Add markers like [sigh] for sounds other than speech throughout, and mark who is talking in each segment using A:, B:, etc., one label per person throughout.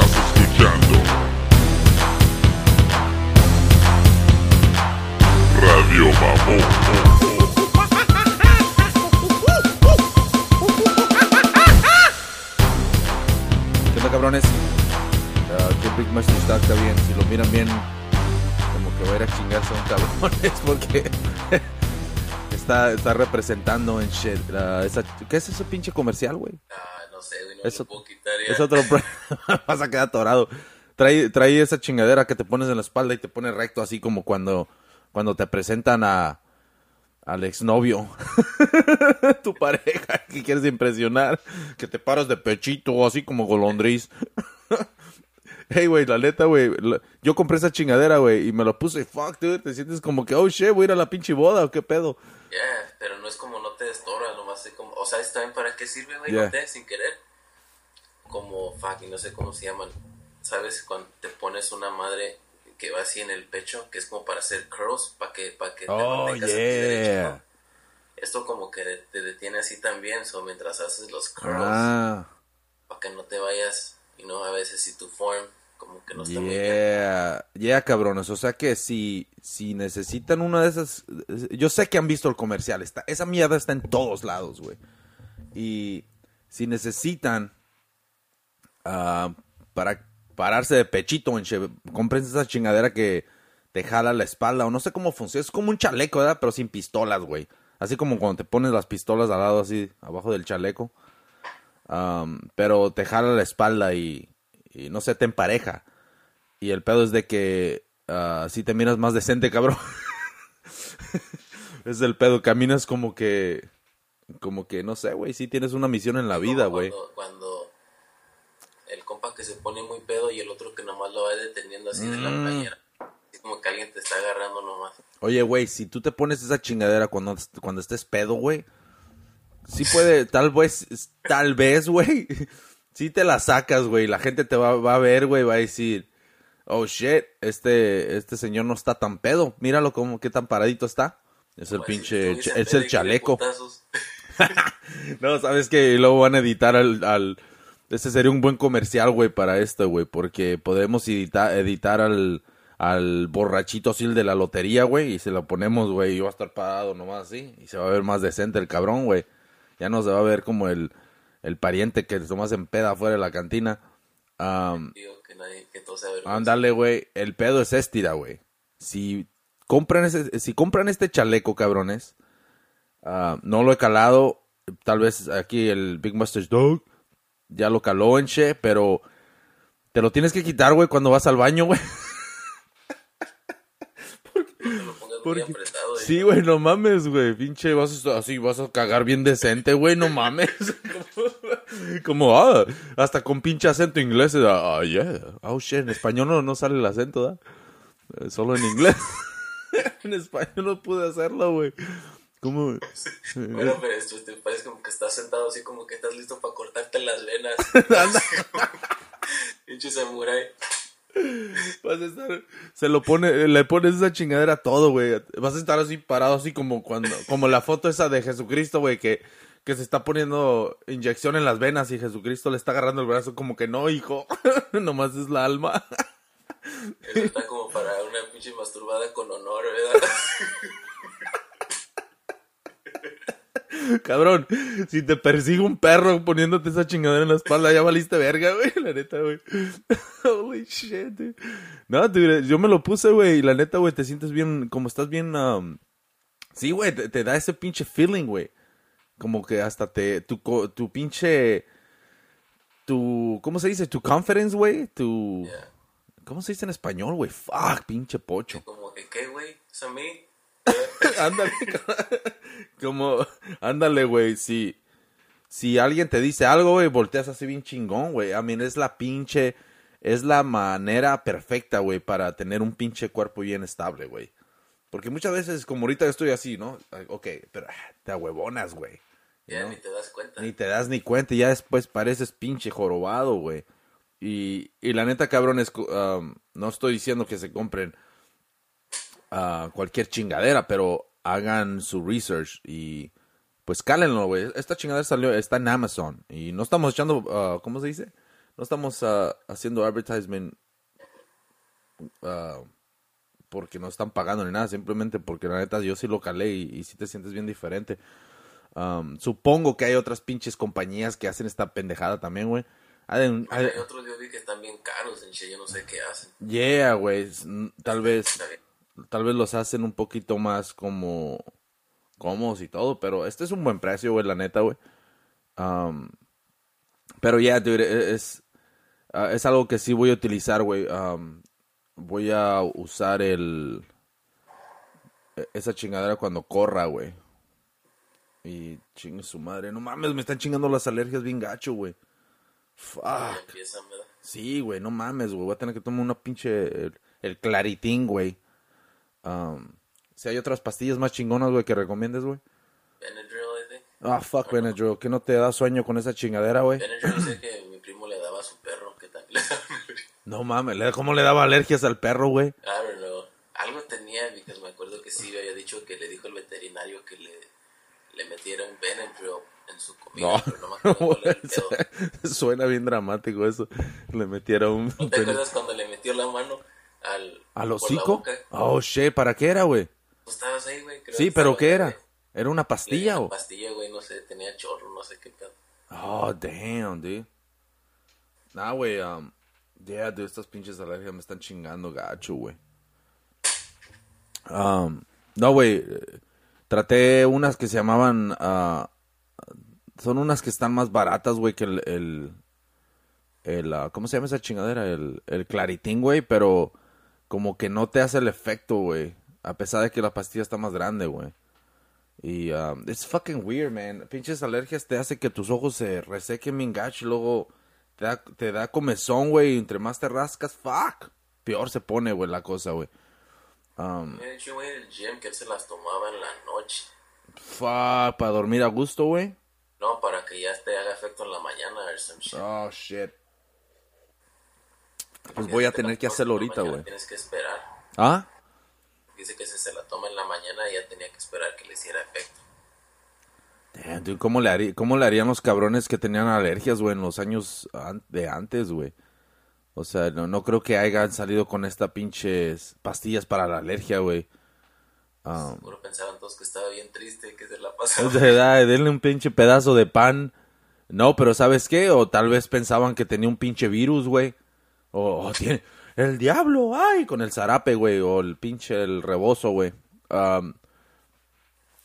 A: Estás escuchando Radio Mamón.
B: ¿Qué cabrones? Ah, que Big Master está, está bien. Si lo miran bien, como que va a ir a chingarse a un cabrones [laughs] porque [laughs] está, está representando en shit. ¿Qué es ese pinche comercial, güey?
C: No
B: Eso-
C: lo puedo quitar ya.
B: Es otro. [laughs] Vas a quedar atorado. Trae, trae esa chingadera que te pones en la espalda y te pone recto, así como cuando, cuando te presentan a al exnovio, [laughs] tu pareja, que quieres impresionar, que te paras de pechito, así como golondriz. [laughs] hey, güey, la neta, güey, la- yo compré esa chingadera, güey, y me lo puse, fuck, dude, te sientes como que, oh, shit, voy a ir a la pinche boda, o qué pedo.
C: Ya, pero no es como no te destora, nomás es como... O sea, ¿está bien para qué sirve, güey?
B: Ya.
C: No te, sin querer. Como, fuck, y no sé cómo se llaman. ¿Sabes? Cuando te pones una madre que va así en el pecho, que es como para hacer curls, para que, para que te
B: Oh,
C: mantengas aquí derecho,
B: yeah.
C: ¿no? Esto como que te detiene así también, so mientras haces los curls,
B: Ah.
C: para que no te vayas, y no a veces si tu form como que no está muy bien.
B: Yeah, yeah, cabrones. O sea que si, si necesitan una de esas. Yo sé que han visto el comercial. Está, esa mierda está en todos lados, güey. Y si necesitan ah, para pararse de pechito, en compren esa chingadera que te jala la espalda. O no sé cómo funciona. Es como un chaleco, ¿verdad? Pero sin pistolas, güey. Así como cuando te pones las pistolas al lado, así, abajo del chaleco. Um, pero te jala la espalda y, y no sé, te empareja. Y el pedo es de que ah, si te miras más decente, [laughs] cabrón. es el pedo, caminas como que, como que, no sé, güey, si tienes una misión en la vida, güey.
C: Cuando, cuando el compa que se pone muy pedo y el otro que nomás lo va deteniendo así de la
B: Mm.
C: playera. Así como que alguien te está agarrando nomás.
B: Oye, güey, si tú te pones esa chingadera cuando, cuando estés pedo, güey, sí puede, tal vez, tal vez, güey, [laughs] sí te la sacas, güey, la gente te va, va a ver, güey, va a decir, oh, shit, este, este señor no está tan pedo, míralo como, qué tan paradito está. Es el
C: si
B: pinche, es el chaleco. [laughs] No, sabes que luego van a editar al, al... Este sería un buen comercial, güey, para esto, güey, porque podemos editar, editar al, al borrachito así el de la lotería, güey, y se lo ponemos, güey, y va a estar parado nomás así, y se va a ver más decente el cabrón, güey. Ya no se va a ver como el, el pariente que tomas en peda afuera de la cantina.
C: Vergüenza.
B: Ándale, güey. El pedo es estira, güey. Si compran ese, si compran este chaleco, cabrones, ah, no lo he calado. Tal vez aquí el Big Master's Dog ya lo caló en che, pero te lo tienes que quitar, güey, cuando vas al baño, güey. Porque-
C: apretado. y-
B: Sí, güey, no mames, güey. Pinche, vas a así, vas a cagar bien decente, güey, no mames. [laughs] Como, ah, hasta con pinche acento inglés. Ah, yeah. Oh, shit, en español no, no sale el acento, ¿da? Eh, Solo en inglés. [laughs] en español no pude hacerlo, güey. ¿Cómo?
C: Bueno, pero esto te parece como que estás sentado así como que estás listo para cortarte las venas. [laughs] Pinche samurai.
B: Vas a estar, se lo pone, le pones esa chingadera a todo, güey. Vas a estar así parado, así como cuando, como la foto esa de Jesucristo, güey, que, que se está poniendo inyección en las venas y Jesucristo le está agarrando el brazo como que no, hijo, [laughs] nomás es la alma.
C: Eso está como para una pinche masturbada con honor, ¿verdad? [laughs] [laughs]
B: Cabrón, si te persigue un perro poniéndote esa chingadera en la espalda, ya valiste verga, güey, la neta, güey. [laughs] Holy shit, dude. No, dude, yo me lo puse, güey, y la neta, güey, te sientes bien, como estás bien, um, sí, güey, te, te da ese pinche feeling, güey. Como que hasta te, tu, tu pinche, tu, ¿cómo se dice? Tu confidence, güey, tu. ¿cómo se dice en español, güey? Fuck, pinche pocho.
C: Como que, ¿qué, güey? ¿Es a mí? [laughs]
B: ándale. Como, ándale, güey. Si, si alguien te dice algo, güey, volteas así bien chingón, güey. I mean, es la pinche, es la manera perfecta, güey, para tener un pinche cuerpo bien estable, güey. Porque muchas veces, como ahorita estoy así, ¿no? Ok, pero ah, te ahuevonas, güey.
C: Ya
B: ¿no?
C: ni te das cuenta.
B: Ni te das ni cuenta y ya después pareces pinche jorobado, güey. Y, y la neta, cabrones, um, no estoy diciendo que se compren ah, cualquier chingadera, pero hagan su research y pues cálenlo, güey. Esta chingadera salió, está en Amazon y no estamos echando, ah, ¿cómo se dice? no estamos ah, haciendo advertisement ah, porque no están pagando ni nada, simplemente porque la neta yo sí lo calé y, y sí te sientes bien diferente. Um, supongo que hay otras pinches compañías que hacen esta pendejada también, güey.
C: Hay otros yo vi que están bien caros en che, yo no sé qué hacen.
B: Yeah, güey. Tal vez. Tal vez los hacen un poquito más como cómodos y todo, pero este es un buen precio, güey, la neta, güey. Um, pero ya, dude, e- es, ah, es algo que sí voy a utilizar, güey. Um, voy a usar el e- esa chingadera cuando corra, güey. Y chingue su madre. No mames, me están chingando las alergias bien gacho, güey. Sí, güey, no mames, güey. Voy a tener que tomar una pinche. El, el claritín, güey. Um, si hay otras pastillas más chingonas, güey, que recomiendes, güey.
C: Benadryl.
B: Ah, fuck, Benadryl. ¿Que no te da sueño con esa chingadera, güey?
C: Benadryl sé [clears throat] que mi primo le daba a su perro, que también [laughs] le daba
B: No mames, ¿le- ¿cómo le daba alergias al perro, güey?
C: I don't know. Algo tenía, because me acuerdo que sí había dicho que le dijo el veterinario que le, le metiera un Benadryl en su comida,
B: No,
C: pero no me acuerdo cuál [laughs]
B: suena bien dramático eso. Le metiera un.
C: ¿No te acuerdas cuando le metió la mano al,
B: ¿Al hocico? Oh, shit, ¿para qué era, güey?
C: ¿Tú estabas ahí, güey? Creo
B: Sí, pero ¿qué era? ¿Era una pastilla o...?
C: una pastilla, güey, no sé, tenía chorro, no sé qué pedo.
B: Oh, damn, dude. Nah, güey, um, yeah, dude, estas pinches alergias me están chingando gacho, güey. Um, no, güey, eh, traté unas que se llamaban, ah, son unas que están más baratas, güey, que el, el, el, ah, ¿cómo se llama esa chingadera? El, el claritín, güey, pero como que no te hace el efecto, güey, a pesar de que la pastilla está más grande, güey. Y um, it's fucking weird, man. Pinches alergias te hace que tus ojos se resequen bien gacho y luego te da, te da comezón, güey. Y entre más te rascas, fuck. Peor se pone, güey, la cosa, güey. Um,
C: Me dicho, güey, el gym que él se las tomaba en la noche.
B: fuck, para dormir a gusto, güey.
C: No, para que ya te haga efecto en la mañana or some shit.
B: Oh, shit. Pues voy a tener que hacerlo ahorita, güey.
C: Tienes que esperar.
B: ¿Ah?
C: Dice que si se la toma en la mañana ya tenía que esperar que le hiciera efecto.
B: Damn, dude, ¿cómo le, harí- ¿cómo le harían los cabrones que tenían alergias, güey, en los años an- de antes, güey? O sea, no, no creo que hayan salido con esta pinches pastillas para la alergia, güey. Um,
C: Seguro pensaban todos que estaba bien triste, que se la pasaba.
B: de verdad, denle un pinche pedazo de pan. No, pero ¿sabes qué? O tal vez pensaban que tenía un pinche virus, güey. O, o tiene el diablo, ay, con el zarape, güey. O el pinche el rebozo, güey.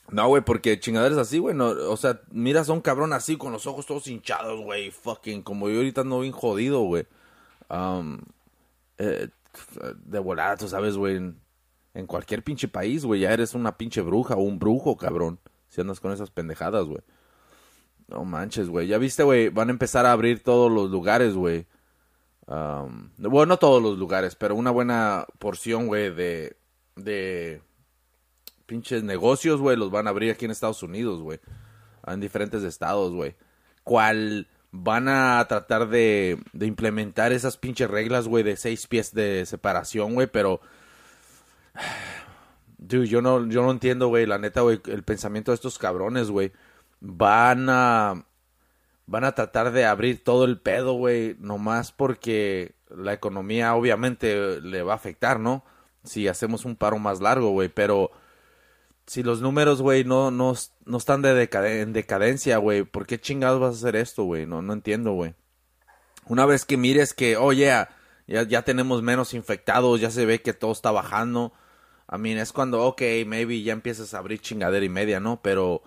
B: No, güey, porque chingaderas así, güey. No, o sea, miras a un cabrón así con los ojos todos hinchados, güey. Fucking, como yo ahorita ando bien jodido, güey. Um, de volada, tú sabes, güey. En, en cualquier pinche país, güey, ya eres una pinche bruja o un brujo, cabrón. Si andas con esas pendejadas, güey. No manches, güey. Ya viste, güey, van a empezar a abrir todos los lugares, güey. Um, bueno, no todos los lugares, pero una buena porción, güey, de, de pinches negocios, güey, los van a abrir aquí en Estados Unidos, güey. En diferentes estados, güey. ¿Cuál van a tratar de, de implementar esas pinches reglas, güey, de seis pies de separación, güey, pero... [sighs] Dude, yo no, yo no entiendo, güey, la neta, güey, el pensamiento de estos cabrones, güey. Van a... Van a tratar de abrir todo el pedo, güey, nomás porque la economía obviamente le va a afectar, ¿no? Si hacemos un paro más largo, güey, pero si los números, güey, no, no, no están de en decadencia, güey, ¿por qué chingados vas a hacer esto, güey? No, no entiendo, güey. Una vez que mires que, oh, yeah, ya, ya tenemos menos infectados, ya se ve que todo está bajando. I mean, es cuando, ok, maybe ya empiezas a abrir chingadera y media, ¿no? Pero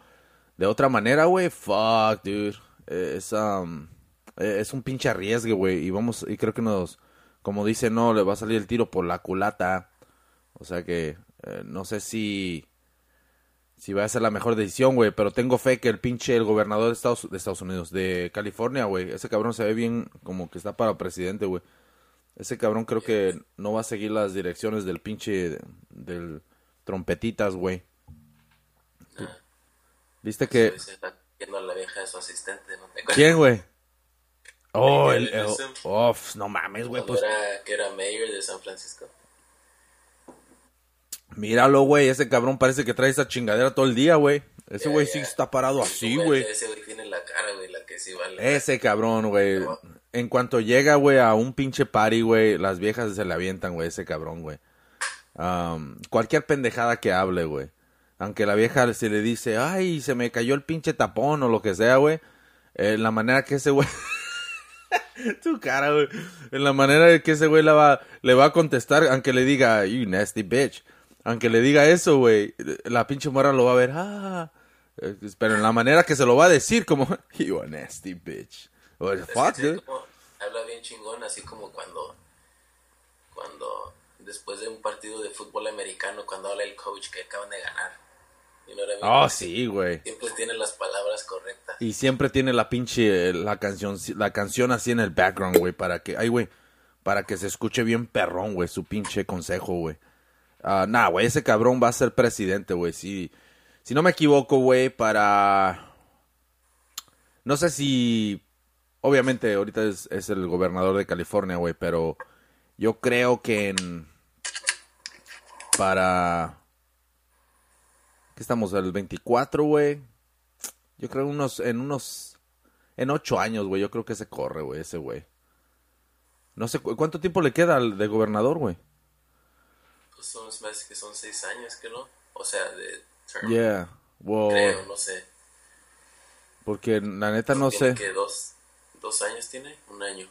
B: de otra manera, güey, fuck, dude. Es, um, es un pinche arriesgue, güey. Y vamos, y creo que nos, como dice, no, le va a salir el tiro por la culata. O sea que, eh, no sé si, si va a ser la mejor decisión, güey. Pero tengo fe que el pinche, el gobernador de Estados, de Estados Unidos, de California, güey. Ese cabrón se ve bien como que está para presidente, güey. Ese cabrón creo que no va a seguir las direcciones del pinche, del trompetitas, güey. ¿Viste que...
C: viendo a la vieja de su asistente.
B: ¿Quién, güey? Oh, el, el- oh, no mames, güey, pues
C: era, que era mayor de San Francisco.
B: míralo, güey, ese cabrón parece que trae esa chingadera todo el día, güey. Ese güey sí está parado así,
C: Güey. Ese güey tiene la cara, güey, la que sí vale.
B: Ese cabrón, güey. en cuanto llega, güey, a un pinche party, güey, las viejas se le avientan, güey, ese cabrón, güey. Cualquier pendejada que hable, güey. Aunque la vieja se le dice, ay, se me cayó el pinche tapón o lo que sea, güey. En la manera que ese güey... [laughs] tu cara, güey. En la manera que ese güey la va, le va a contestar, aunque le diga, you nasty bitch. Aunque le diga eso, güey, la pinche morra lo va a ver, ah. Pero en la manera que se lo va a decir, como, [laughs] you a nasty bitch. What the
C: Es que
B: fuck, dude?
C: como habla bien chingón, así como cuando, cuando después de un partido de fútbol americano, cuando habla el coach que acaban de ganar.
B: Oh, sí, güey.
C: Siempre tiene las palabras correctas.
B: Y siempre tiene la pinche, la canción, la canción así en el background, güey, para que, ay, güey, para que se escuche bien perrón, güey, su pinche consejo, güey. Ah, nah, güey, ese cabrón va a ser presidente, güey, si, si no me equivoco, güey, para, no sé si, obviamente ahorita es, es el gobernador de California, güey, pero yo creo que en, para, ¿qué estamos? El 24, güey. Yo creo unos, en unos, en ocho años, güey, yo creo que se corre, güey, ese güey. No sé, cu- ¿cuánto tiempo le queda al de gobernador, güey?
C: Pues son, me parece que son seis años, que no? O sea, de term.
B: Yeah, wow.
C: Creo, no sé.
B: Porque la neta no sé.
C: ¿Tiene que dos, dos años tiene? Un año.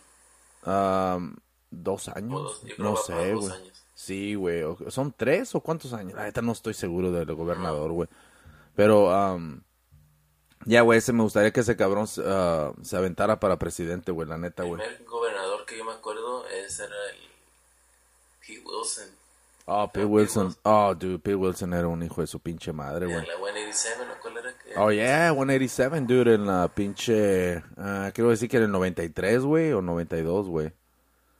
B: Am, ¿Dos años?
C: Dos,
B: no sé, güey. Sí, güey. ¿Son tres o cuántos años? La neta no estoy seguro del gobernador, güey. Pero, am, ya, güey, ese me gustaría que ese cabrón ah, se aventara para presidente, güey, la neta,
C: El
B: güey.
C: primer gobernador que yo me acuerdo ese era el Pete Wilson.
B: Oh, Pete Wilson.
C: Wilson.
B: Oh, dude, Pete Wilson era un hijo de su pinche madre,
C: En
B: güey.
C: la 187, ¿no? ¿Cuál era?
B: Oh, yeah, 187, dude, en la pinche... ah, quiero decir que era el 93, güey, o 92, güey.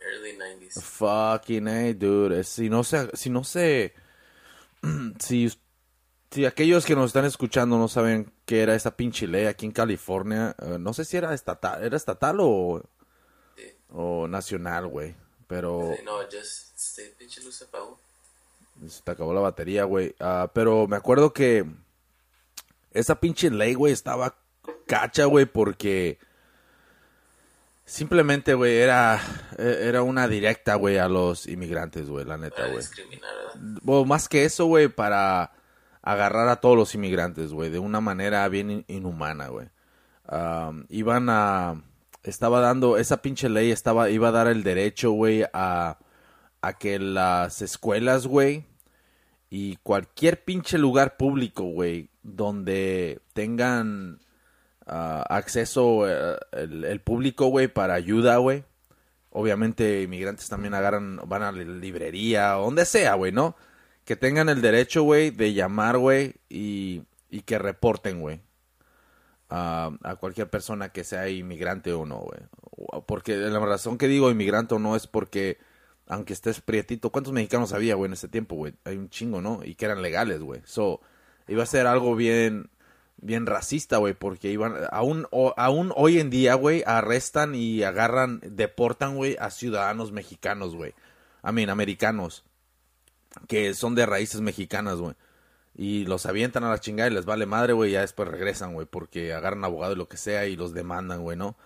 C: Early 90s.
B: Fucking A, dude. Si no se... Si no se... [clears throat] Si, si aquellos que nos están escuchando no saben qué era esa pinche ley aquí en California, eh, no sé si era estatal, ¿era estatal o,
C: Sí.
B: o nacional, güey? Pero...
C: Sí, No, just stay, pinche luz se apagó.
B: Se te acabó la batería, güey. Ah, pero me acuerdo que esa pinche ley, güey, estaba cacha, güey, porque simplemente, güey, era, eh, era una directa, güey, a los inmigrantes, güey, la neta, güey. más que eso, güey, para agarrar a todos los inmigrantes, güey, de una manera bien in- inhumana, güey. Iban a... Estaba dando... Esa pinche ley estaba... Iba a dar el derecho, güey, a... A que las escuelas, güey, y cualquier pinche lugar público, güey, donde tengan acceso eh, el, público, güey, para ayuda, güey. Obviamente inmigrantes también agarran, van a la librería, donde sea, güey, ¿no? Que tengan el derecho, güey, de llamar, güey, y, y que reporten, güey. a- a cualquier persona que sea inmigrante o no, güey. Porque la razón que digo inmigrante o no es porque, aunque estés prietito, ¿cuántos mexicanos había, güey, en ese tiempo, güey? Hay un chingo, ¿no? Y que eran legales, güey. So, iba a ser algo bien, bien racista, güey, porque iban, aún, aún hoy en día, güey, arrestan y agarran, deportan, güey, a ciudadanos mexicanos, güey. I mean, americanos, que son de raíces mexicanas, güey. Y los avientan a la chingada y les vale madre, güey, ya después regresan, güey, porque agarran abogado y lo que sea y los demandan, güey, ¿no?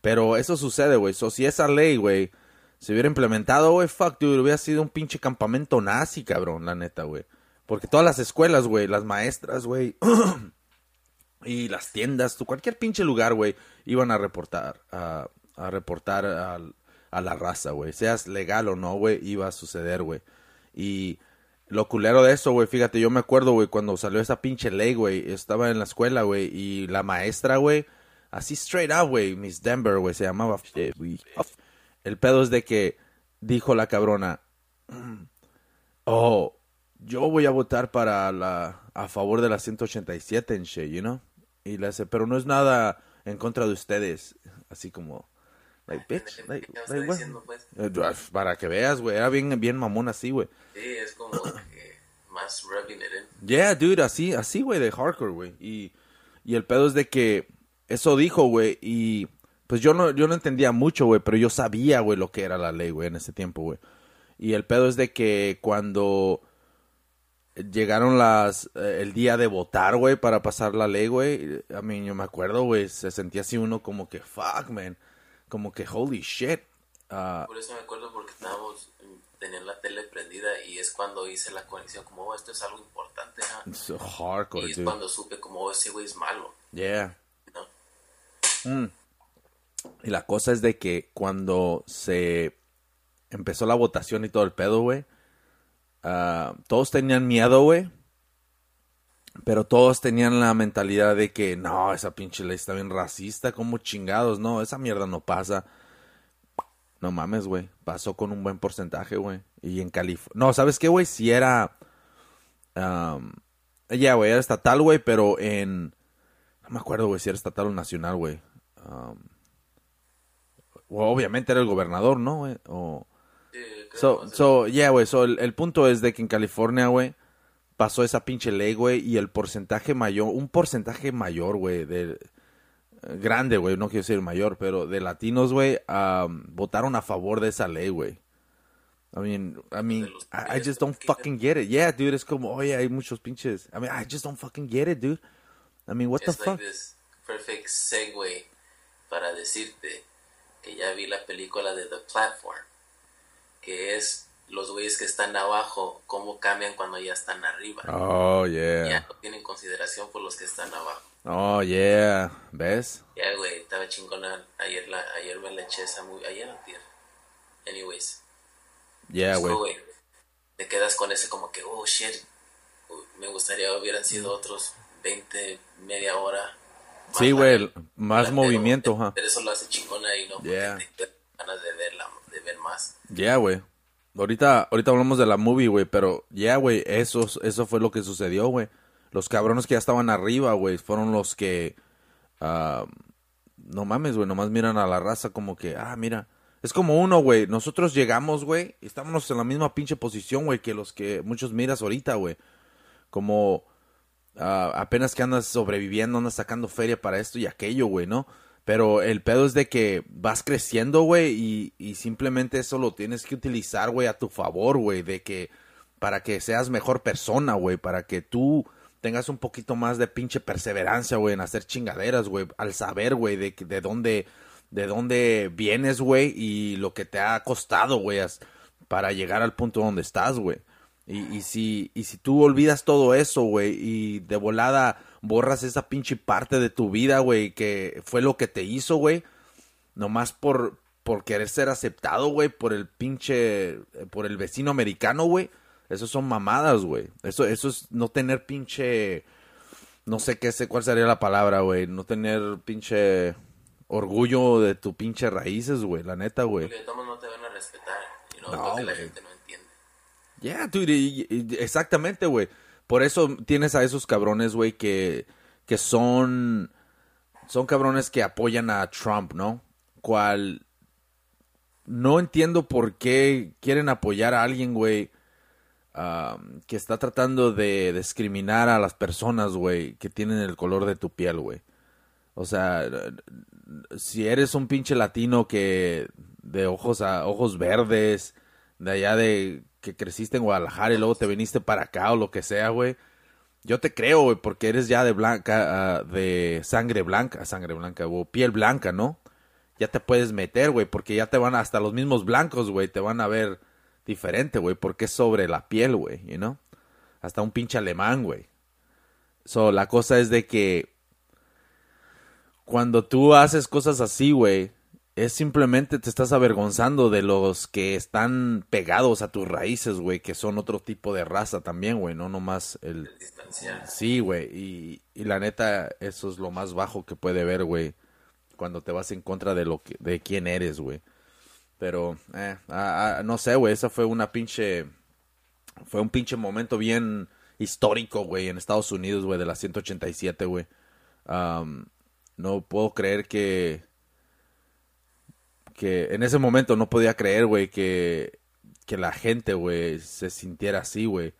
B: Pero eso sucede, güey. So, si esa ley, güey, se hubiera implementado, güey, fuck, hubiera sido un pinche campamento nazi, cabrón, la neta, güey. Porque todas las escuelas, güey, las maestras, güey, [clears throat] y las tiendas, tu- cualquier pinche lugar, güey, iban a reportar, a, a reportar al- a, la raza, güey. Seas legal o no, güey, iba a suceder, güey. Y lo culero de eso, güey, fíjate, yo me acuerdo, güey, cuando salió esa pinche ley, güey, estaba en la escuela, güey, y la maestra, güey, así straight up, güey, Miss Denver, güey, se llamaba. El pedo es de que dijo la cabrona, oh, yo voy a votar para la, a favor de la 187 en shit, you know? Y le hace, pero no es nada en contra de ustedes, así como, like, bitch,
C: ¿Qué
B: like, like,
C: diciendo, pues?
B: Eh, Para que veas, güey, era bien, bien mamón así, güey.
C: Sí, es como que más rubbing it in.
B: Yeah, dude, así, así, güey, de hardcore, güey. Y, y el pedo es de que eso dijo, güey, y pues yo no, yo no entendía mucho, güey, pero yo sabía, güey, lo que era la ley, güey, en ese tiempo, güey. Y el pedo es de que cuando llegaron las, eh, el día de votar, güey, para pasar la ley, güey, a mí yo me acuerdo, güey, se sentía así uno como que, fuck, man. como que holy shit. ah,
C: Por eso me acuerdo porque estábamos, tenían la tele prendida y es cuando hice la conexión como, oh, esto es algo importante,
B: it's so hardcore,
C: Y es
B: dude.
C: cuando supe como, oh, ese güey es malo,
B: Yeah.
C: ¿no?
B: Y la cosa es de que cuando se empezó la votación y todo el pedo, güey, ah, todos tenían miedo, güey. Pero todos tenían la mentalidad de que, no, esa pinche ley está bien racista, como chingados, no, esa mierda no pasa. No mames, güey, pasó con un buen porcentaje, güey. Y en California... No, ¿sabes qué, güey? Si era... ya, güey, era estatal, güey, pero en... No me acuerdo, güey, si era estatal o nacional, güey. Obviamente era el gobernador, ¿no, güey? O... So, so, yeah, güey, so el, el punto es de que en California, güey, pasó esa pinche ley, güey, y el porcentaje mayor, un porcentaje mayor, güey, de grande, güey, no quiero decir mayor, pero de latinos, güey, um, votaron a favor de esa ley, güey. I mean, I mean, I, I just don't fucking get it. Yeah, dude, es como, oye, hay muchos pinches. I mean, I just don't fucking get it, dude. I mean, what the
C: Just like
B: fuck?
C: this perfect segue para decirte que ya vi la película de The Platform, que es los güeyes que están abajo, cómo cambian cuando ya están arriba.
B: Oh,
C: Ya
B: yeah.
C: no tienen consideración por los que están abajo.
B: Oh, yeah. ¿Ves?
C: Ya, güey, estaba chingona. Ayer, la, ayer me la eché esa muy... Ayer antier. Anyways.
B: Yeah, güey.
C: te quedas con ese como que, oh, shit. Me gustaría hubieran sido otros 20, media hora. más
B: Sí, güey, más movimiento, ajá.
C: Pero eso lo hace chingona y no
B: Yeah.
C: te ganas de verla, de ver más.
B: Yeah, güey. Ahorita, ahorita hablamos de la movie, güey, pero yeah, güey, eso, eso fue lo que sucedió, güey. Los cabrones que ya estaban arriba, güey, fueron los que... ah, no mames, güey, nomás miran a la raza como que, ah, mira. Es como uno, güey, nosotros llegamos, güey, y estamos en la misma pinche posición, güey, que los que muchos miras ahorita, güey. Como ah, apenas que andas sobreviviendo, andas sacando feria para esto y aquello, güey, ¿no? Pero el pedo es de que vas creciendo, güey, y, y simplemente eso lo tienes que utilizar, güey, a tu favor, güey, de que para que seas mejor persona, güey, para que tú tengas un poquito más de pinche perseverancia, güey, en hacer chingaderas, güey, al saber, güey, de, de dónde, de dónde vienes, güey, y lo que te ha costado, güey, para llegar al punto donde estás, güey. Y, y si, y si tú olvidas todo eso, güey, y de volada borras esa pinche parte de tu vida, güey, que fue lo que te hizo, güey, nomás por, por querer ser aceptado, güey, por el pinche, eh, por el vecino americano, güey, eso son mamadas, güey. Eso, eso es no tener pinche, no sé qué sé, cuál sería la palabra, güey, no tener pinche orgullo de tu pinche raíces, güey, la neta, güey.
C: De todos no te van a respetar. Y no,
B: No,
C: la gente entiende.
B: Yeah, dude, exactamente, güey. Por eso tienes a esos cabrones, güey, que, que son, son cabrones que apoyan a Trump, ¿no? Cual no entiendo por qué quieren apoyar a alguien, güey, que está tratando de discriminar a las personas, güey, que tienen el color de tu piel, güey. O sea, si eres un pinche latino que de ojos a ojos verdes, de allá de que creciste en Guadalajara y luego te viniste para acá o lo que sea, güey. Yo te creo, güey, porque eres ya de blanca, ah, de sangre blanca, sangre blanca, o piel blanca, ¿no? Ya te puedes meter, güey, porque ya te van hasta los mismos blancos, güey, te van a ver diferente, güey, porque es sobre la piel, güey, you know? Hasta un pinche alemán, güey. So, la cosa es de que cuando tú haces cosas así, güey, es simplemente te estás avergonzando de los que están pegados a tus raíces, güey, que son otro tipo de raza también, güey, no nomás el... Sí, güey, y, y la neta, eso es lo más bajo que puede ver, güey, cuando te vas en contra de lo que, de quién eres, güey. Pero, eh, no sé, güey, esa fue una pinche, fue un pinche momento bien histórico, güey, en Estados Unidos, güey, de la 187, güey. No puedo creer que, que en ese momento no podía creer, güey, que, que la gente, güey, se sintiera así, güey.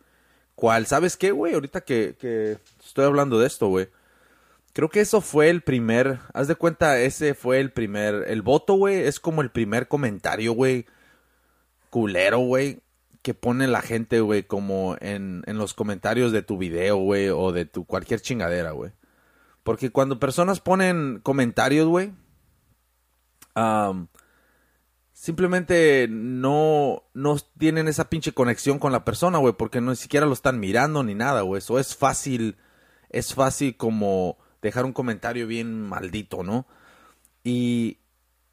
B: ¿Cuál? ¿Sabes qué, güey? Ahorita que, que estoy hablando de esto, güey. Creo que eso fue el primer, haz de cuenta, ese fue el primer, el voto, güey, es como el primer comentario, güey, culero, güey, que pone la gente, güey, como en, en los comentarios de tu video, güey, o de tu cualquier chingadera, güey. Porque cuando personas ponen comentarios, güey, simplemente no, no tienen esa pinche conexión con la persona, güey, porque no ni siquiera lo están mirando ni nada, güey. Eso es fácil, es fácil como dejar un comentario bien maldito, ¿no? Y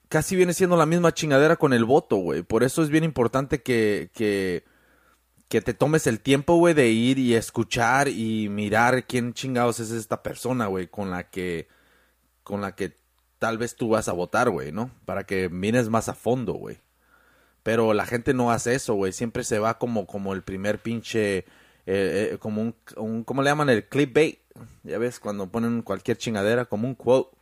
B: casi viene siendo la misma chingadera con el voto, güey. Por eso es bien importante que, que, que te tomes el tiempo, güey, de ir y escuchar y mirar quién chingados es esta persona, güey, con la que, con la que tal vez tú vas a votar, güey, ¿no? Para que mires más a fondo, güey. Pero la gente no hace eso, güey. Siempre se va como, como el primer pinche, eh, eh, como un, un, ¿cómo le llaman? El clickbait. Ya ves, cuando ponen cualquier chingadera, como un quote.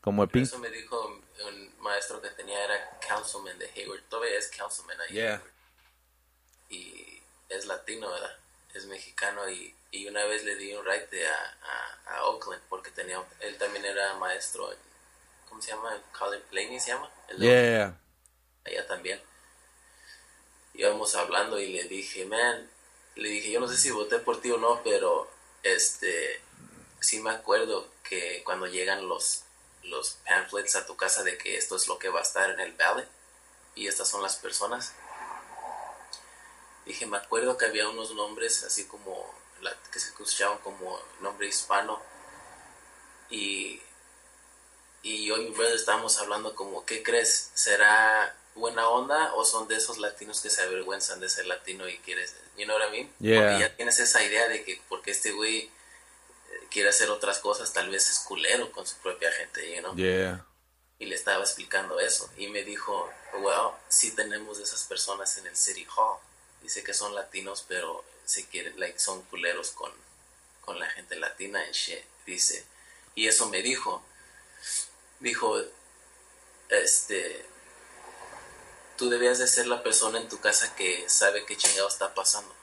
B: Como el pinche...
C: Eso me dijo un maestro que tenía, era councilman de Hayward. Todavía es councilman ahí.
B: Yeah.
C: Y es latino, ¿verdad? Es mexicano y, y una vez le di un ride a, a, a Oakland porque tenía, él también era maestro en, ¿cómo se llama? Colin Blaney se llama. El
B: Yeah.
C: allá también. Íbamos hablando y le dije, man, le dije, yo no sé si voté por ti o no, pero este, sí me acuerdo que cuando llegan los, los pamphlets a tu casa de que esto es lo que va a estar en el ballot y estas son las personas. Dije, me acuerdo que había unos nombres así como, que se escuchaban como nombre hispano y y yo y mi brother estábamos hablando como, ¿qué crees? ¿Será buena onda o son de esos latinos que se avergüenzan de ser latino y quieres, you know what I mean?
B: Yeah.
C: Porque ya tienes esa idea de que porque este güey eh, quiere hacer otras cosas, tal vez es culero con su propia gente, you know?
B: Yeah.
C: Y le estaba explicando eso y me dijo, well, sí tenemos esas personas en el City Hall. Dice que son latinos, pero se quieren, like, son culeros con, con la gente latina and shit. Dice, y eso me dijo, dijo, este, tú debías de ser la persona en tu casa que sabe qué chingado está pasando.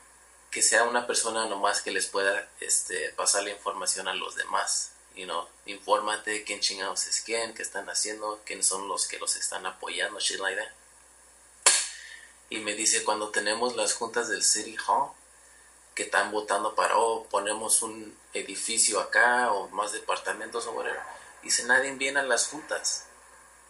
C: Que sea una persona nomás que les pueda este, pasar la información a los demás. You know, infórmate quién chingados es quién, qué están haciendo, quiénes son los que los están apoyando, shit like that. Y me dice, cuando tenemos las juntas del City Hall, que están votando para, oh, ponemos un edificio acá, o más departamentos, o whatever. Dice, nadie viene a las juntas.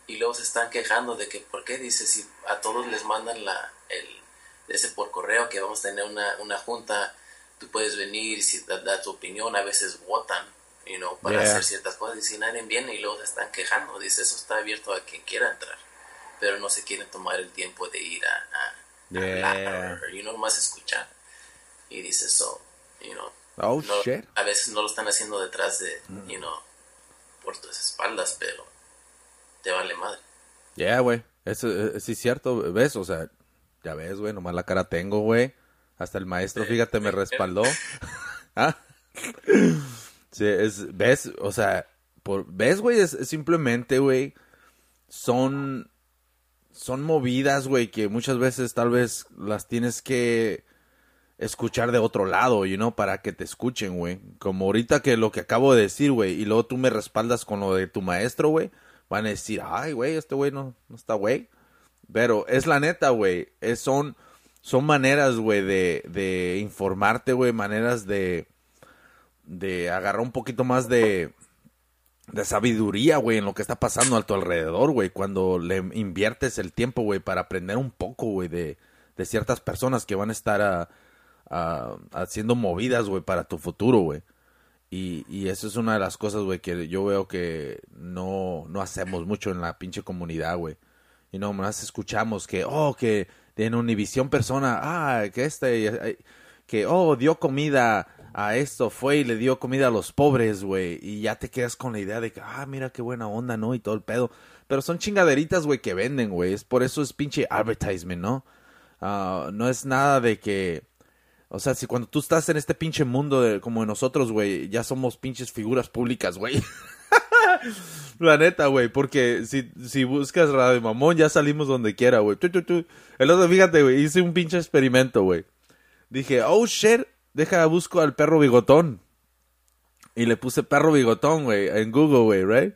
C: Y luego se están quejando de que, ¿por qué? Dice, si a todos les mandan la, el, ese por correo, que vamos a tener una, una junta, tú puedes venir y si da, da tu opinión, a veces votan, you know, para
B: Yeah.
C: hacer ciertas cosas. Y si nadie viene y luego se están quejando, dice, eso está abierto a quien quiera entrar. Pero no se quieren tomar el tiempo de ir a, a, a
B: Yeah.
C: hablar, you know, más escuchar. Y dice, so, you know,
B: Oh,
C: no-
B: shit.
C: a veces no lo están haciendo detrás de, you know, por tus espaldas, pero te vale madre.
B: Yeah, güey. Eso eh, sí es cierto, ¿ves? O sea, ya ves, güey, nomás la cara tengo, güey. Hasta el maestro, fíjate, me respaldó. [laughs] ¿Ah? Sí, es, ¿ves? O sea, por, ¿ves, güey? Es, es simplemente, güey, son, son movidas, güey, que muchas veces tal vez las tienes que escuchar de otro lado, you know, para que te escuchen, güey. Como ahorita que lo que acabo de decir, güey, y luego tú me respaldas con lo de tu maestro, güey, van a decir, ay, güey, este güey no, no está güey. Pero es la neta, güey, son, son maneras, güey, de, de informarte, güey, maneras de, de agarrar un poquito más de, de sabiduría, güey, en lo que está pasando a tu alrededor, güey, cuando le inviertes el tiempo, güey, para aprender un poco, güey, de, de ciertas personas que van a estar a- a- haciendo movidas, güey, para tu futuro, güey. Y, y eso es una de las cosas, güey, que yo veo que no, no hacemos mucho en la pinche comunidad, güey. Y no, más escuchamos que, oh, que en Univisión persona, ah, que este, que, oh, dio comida a esto, fue y le dio comida a los pobres, güey. Y ya te quedas con la idea de que, ah, mira qué buena onda, ¿no? Y todo el pedo. Pero son chingaderitas, güey, que venden, güey. Es por eso es pinche advertisement, ¿no? Ah, no es nada de que... O sea, si cuando tú estás en este pinche mundo de, como nosotros, güey, ya somos pinches figuras públicas, güey. [laughs] La neta, güey, porque si, si buscas Radio Mamón, ya salimos donde quiera, güey. El otro, fíjate, güey, hice un pinche experimento, güey. Dije, oh, shit, deja, busco al perro bigotón. Y le puse perro bigotón, güey, en Google, güey, right?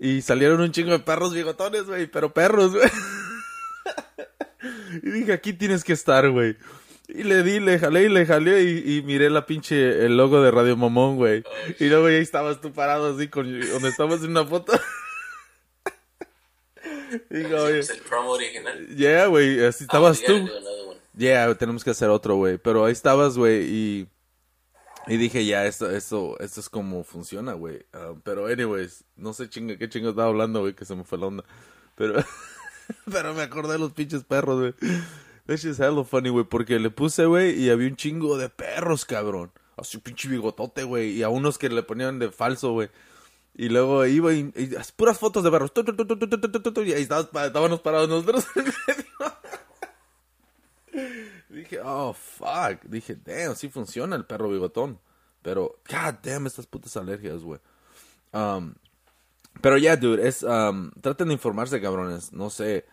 B: Y salieron un chingo de perros bigotones, güey, pero perros, güey. [laughs] y dije, aquí tienes que estar, güey. Y le di, le jalé y le jalé y, y miré la pinche, el logo de Radio Mamón, güey. y luego ahí estabas tú parado así con, donde estabas en una foto. [laughs] Digo, oye,
C: Es el promo original.
B: yeah, güey, así estabas
C: Ah, we
B: tú. Yeah, tenemos que hacer otro, güey. Pero ahí estabas, güey, y, y dije, ya, esto, esto, esto es como funciona, güey. Ah, pero, anyways, no sé chinga, qué chingo estaba hablando, güey, que se me fue la onda. Pero, [laughs] pero me acordé de los pinches perros, güey. That shit's hella funny, güey, porque le puse, güey, y había un chingo de perros, cabrón. Así un pinche bigotote, güey, y a unos que le ponían de falso, güey. Y luego iba y, puras fotos de perros. Y ahí estabas pa- estábamos parados nosotros. [laughs] Dije, oh, fuck. Dije, damn, sí funciona el perro bigotón. Pero, god damn, estas putas alergias, güey. Um, pero ya, dude, es, um, traten de informarse, cabrones. No sé,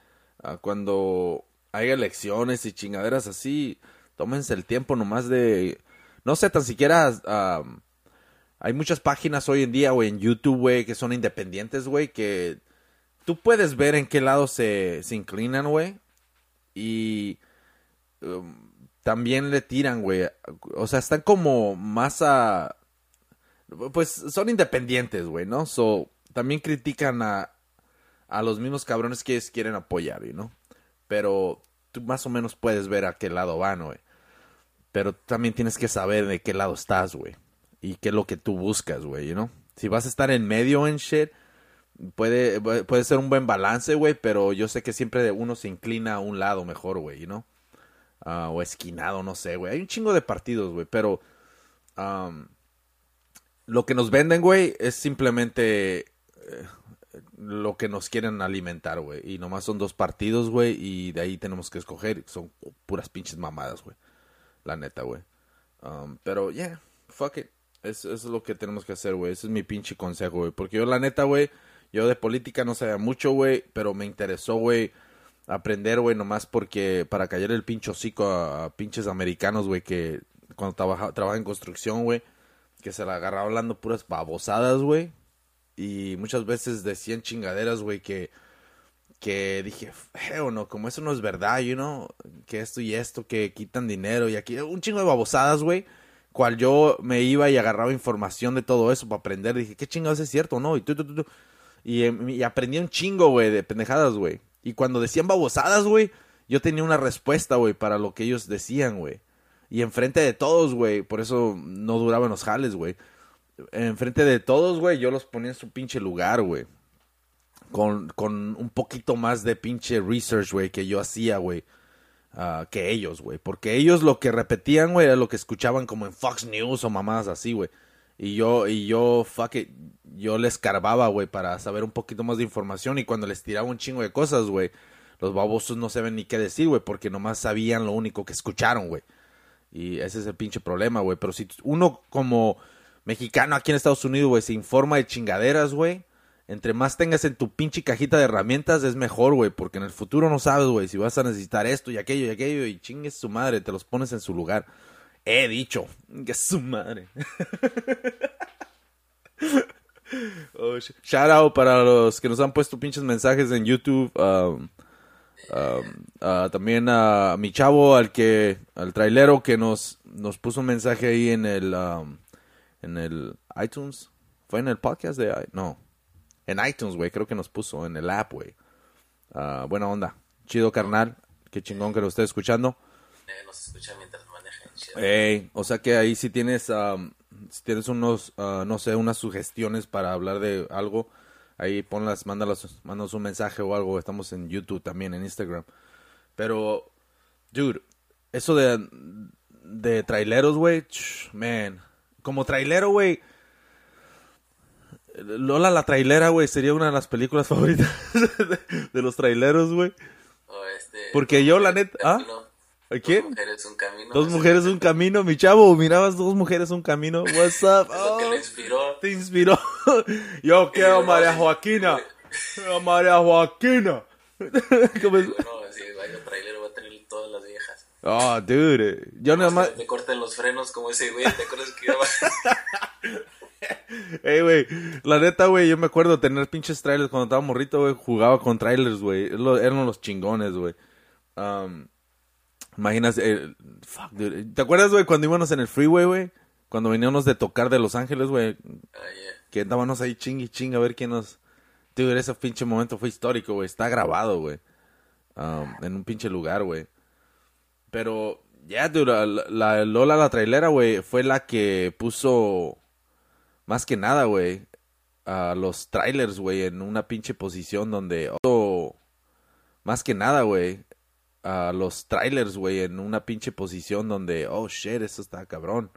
B: ah, cuando hay elecciones y chingaderas así, tómense el tiempo nomás de, no sé, tan siquiera, hay muchas páginas hoy en día, güey, en YouTube, güey, que son independientes, güey, que tú puedes ver en qué lado se, se inclinan, güey. Y um, también le tiran, güey. O sea, están como más a... Pues son independientes, güey, ¿no? So, también critican a, a los mismos cabrones que quieren apoyar, ¿no? Pero tú más o menos puedes ver a qué lado van, güey. Pero también tienes que saber de qué lado estás, güey. Y qué es lo que tú buscas, güey, ¿no? Si vas a estar en medio en shit, puede, puede ser un buen balance, güey, pero yo sé que siempre uno se inclina a un lado mejor, güey, ¿no? Ah, o esquinado, no sé, güey. Hay un chingo de partidos, güey, pero lo que nos venden, güey, es simplemente eh, lo que nos quieren alimentar, güey. Y nomás son dos partidos, güey, y de ahí tenemos que escoger. Son puras pinches mamadas, güey. La neta, güey. Um, pero, yeah, fuck it. Es- Eso es lo que tenemos que hacer, güey. Ese es mi pinche consejo, güey. Porque yo, la neta, güey, yo de política no sabía mucho, güey, pero me interesó, güey, aprender, güey, nomás porque para callar el pinche hocico a, a pinches americanos, güey, que cuando trabaja, trabaja en construcción, güey, que se la agarraba hablando puras babosadas, güey. Y muchas veces decían chingaderas, güey, que, que dije, o no, como eso no es verdad, you know, que esto y esto, que quitan dinero y aquí, un chingo de babosadas, güey, cual yo me iba y agarraba información de todo eso para aprender, dije, ¿qué chingados es cierto, no? Y tú. Y, em, y aprendí un chingo, güey, de pendejadas, güey. Y cuando decían babosadas, güey, yo tenía una respuesta, güey, para lo que ellos decían, güey. Y enfrente de todos, güey, por eso no duraban los jales, güey. Enfrente de todos, güey, yo los ponía en su pinche lugar, güey. Con, con un poquito más de pinche research, güey, que yo hacía, güey. ah, que ellos, güey. Porque ellos lo que repetían, güey, era lo que escuchaban como en Fox News o mamadas así, güey. Y yo, y yo, fuck it, yo les carbaba, güey, para saber un poquito más de información. Y cuando les tiraba un chingo de cosas, güey, los babosos no saben ni qué decir, güey, porque nomás sabían lo único que escucharon, güey. Y ese es el pinche problema, güey. Pero si uno como mexicano aquí en Estados Unidos, güey, se informa de chingaderas, güey. Entre más tengas en tu pinche cajita de herramientas es mejor, güey. Porque en el futuro no sabes, güey, si vas a necesitar esto y aquello y aquello. Y chingues su madre, te los pones en su lugar. He dicho. Que su madre. [laughs] Oh, sh- shout out para los que nos han puesto pinches mensajes en YouTube. um, um, ah, también a mi chavo, al que, al trailero que nos, nos puso un mensaje ahí en el, um, en el iTunes. ¿Fue en el podcast de, no, en iTunes, güey, creo que nos puso, en el app, güey. Ah, buena onda. Chido, carnal. Qué chingón que lo esté escuchando.
C: Eh, nos escucha mientras manejan.
B: Ey, o sea que ahí si tienes, si tienes unos, ah, no sé, unas sugestiones para hablar de algo, ahí ponlas, mándalas, mándanos un mensaje o algo. Estamos en YouTube también, en Instagram. Pero, dude, eso de, de traileros, güey, man, como trailero, güey. Lola la trailera, güey, sería una de las películas [laughs] favoritas de, de los traileros, güey.
C: Este,
B: Porque yo, la neta- ¿ah?
C: camino,
B: ¿Quién?
C: Dos mujeres, un camino.
B: Dos mujeres, un camino, mi chavo. Mirabas dos mujeres, un camino. What's [laughs] up?
C: Que
B: Oh,
C: le inspiró.
B: te inspiró. [laughs] Yo quiero
C: no,
B: María. Joaquina. María Joaquina. ¿Cómo es
C: no, si vaya trailer va a tener todas las viejas.
B: Oh, dude. Yo nada más.
C: Que te corten los frenos como ese güey, ¿te acuerdas que iba? [laughs]
B: Ey, güey. La neta, güey. Yo me acuerdo tener pinches trailers cuando estaba morrito, güey. Jugaba con trailers, güey. Eran los chingones, güey. Um, imaginas. eh, fuck, dude. ¿Te acuerdas, güey, cuando íbamos en el freeway, güey? Cuando veníamos de tocar de Los Ángeles, güey.
C: Ah, yeah.
B: que andábamos ahí ching y ching a ver quién nos Dude, ese pinche momento fue histórico, güey. Está grabado, güey. Um, en un pinche lugar, güey. Pero, ya, dude, la, la- Lola la trailera, güey, fue la que puso más que nada, güey, a los trailers, güey, en una pinche posición donde... oh, más que nada, güey, a los trailers, güey, en una pinche posición donde... Oh, shit, esto está cabrón.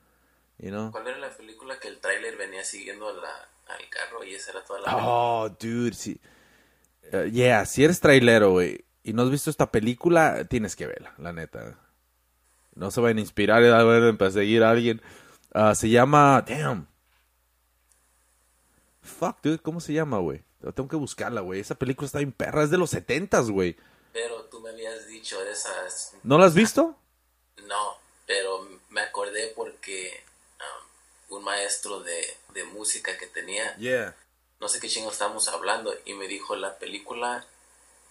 B: You know?
C: ¿Cuál era la película que el tráiler venía siguiendo la, al carro y esa era toda la
B: Oh, dude, sí. Uh, yeah, si eres trailero, güey, y no has visto esta película, tienes que verla, la neta. No se vayan a inspirar a ver, en perseguir a alguien. Ah, se llama... Damn. Fuck, dude, ¿cómo se llama, güey? Tengo que buscarla, güey. Esa película está bien perra, es de los setentas, güey.
C: Pero tú me habías dicho de esas...
B: ¿No la has visto?
C: No, pero me acordé porque um, un maestro de, de música que tenía,
B: Yeah.
C: no sé qué chingo estábamos hablando, y me dijo la película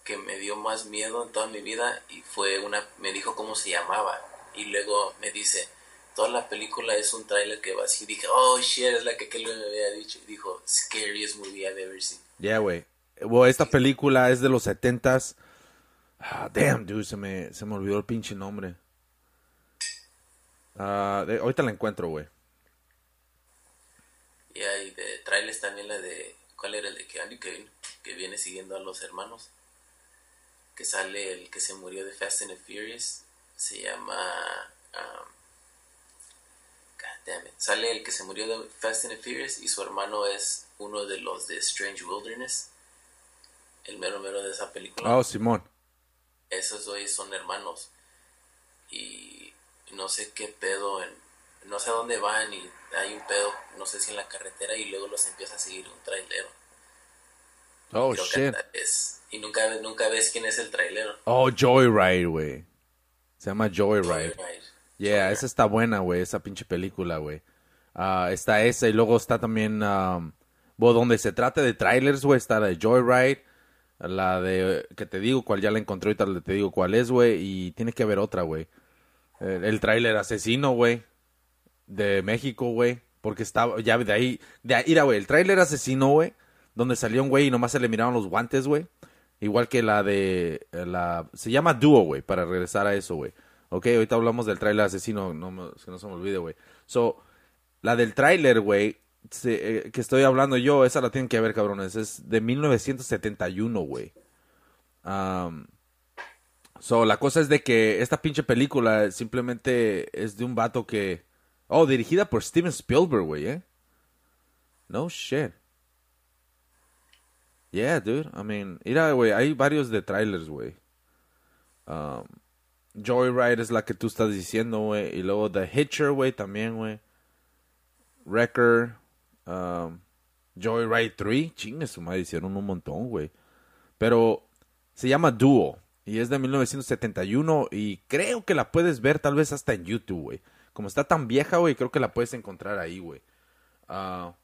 C: que me dio más miedo en toda mi vida y fue una, me dijo cómo se llamaba, y luego me dice, toda la película es un tráiler que va así, y dije, oh shit, es la que Kelly me había dicho, y dijo, scariest movie I've ever seen.
B: Yeah, güey. Bueno, esta película es de los setentas. Ah, damn, dude, se me, se me olvidó el pinche nombre. Ah, de- ahorita la encuentro, güey.
C: Y hay de trailers también la de, ¿cuál era el de Keanu Kevin? Que viene siguiendo a los hermanos. Que sale el que se murió de Fast and the Furious. Se llama... um, God damn it. Sale el que se murió de Fast and Furious y su hermano es uno de los de Strange Wilderness. El mero mero de esa película.
B: Oh, Simón.
C: Esos hoy son hermanos. Y no sé qué pedo, en, no sé a dónde van y hay un pedo, no sé si en la carretera y luego los empieza a seguir un trailero.
B: Oh,
C: Creo
B: shit.
C: es- y nunca, nunca ves quién es el trailero.
B: Oh, Joyride, güey. Se llama Joyride.
C: Joyride.
B: Yeah, esa está buena, güey, esa pinche película, güey. Ah, está esa y luego está también, um, bueno, donde se trata de trailers, güey, está la de Joyride, la de, que te digo cuál ya la encontré, ahorita te digo cuál es, güey, y tiene que haber otra, güey. El, el tráiler asesino, güey, de México, güey, porque estaba, ya de ahí, de ahí, güey, el tráiler asesino, güey, donde salió un güey y nomás se le miraban los guantes, güey. Igual que la de eh, la se llama Duo, güey, para regresar a eso, güey. Ok, ahorita hablamos del tráiler asesino, no que no se me olvide, güey. So, la del tráiler, güey, eh, que estoy hablando yo, esa la tienen que ver, cabrones. Es de 1971, güey. Am, so, la cosa es de que esta pinche película simplemente es de un vato que... Oh, dirigida por Steven Spielberg, güey, ¿eh? No shit. Yeah, dude. I mean, mira, güey, hay varios de trailers, güey. Um, Joyride es la que tú estás diciendo, güey. Y luego The Hitcher, güey, también, güey. Wrecker. Um, Joyride 3. Chingue su madre, hicieron un montón, güey. Pero se llama Duo. Y es de 1971. Y creo que la puedes ver tal vez hasta en YouTube, güey. Como está tan vieja, güey, creo que la puedes encontrar ahí, güey. Ah...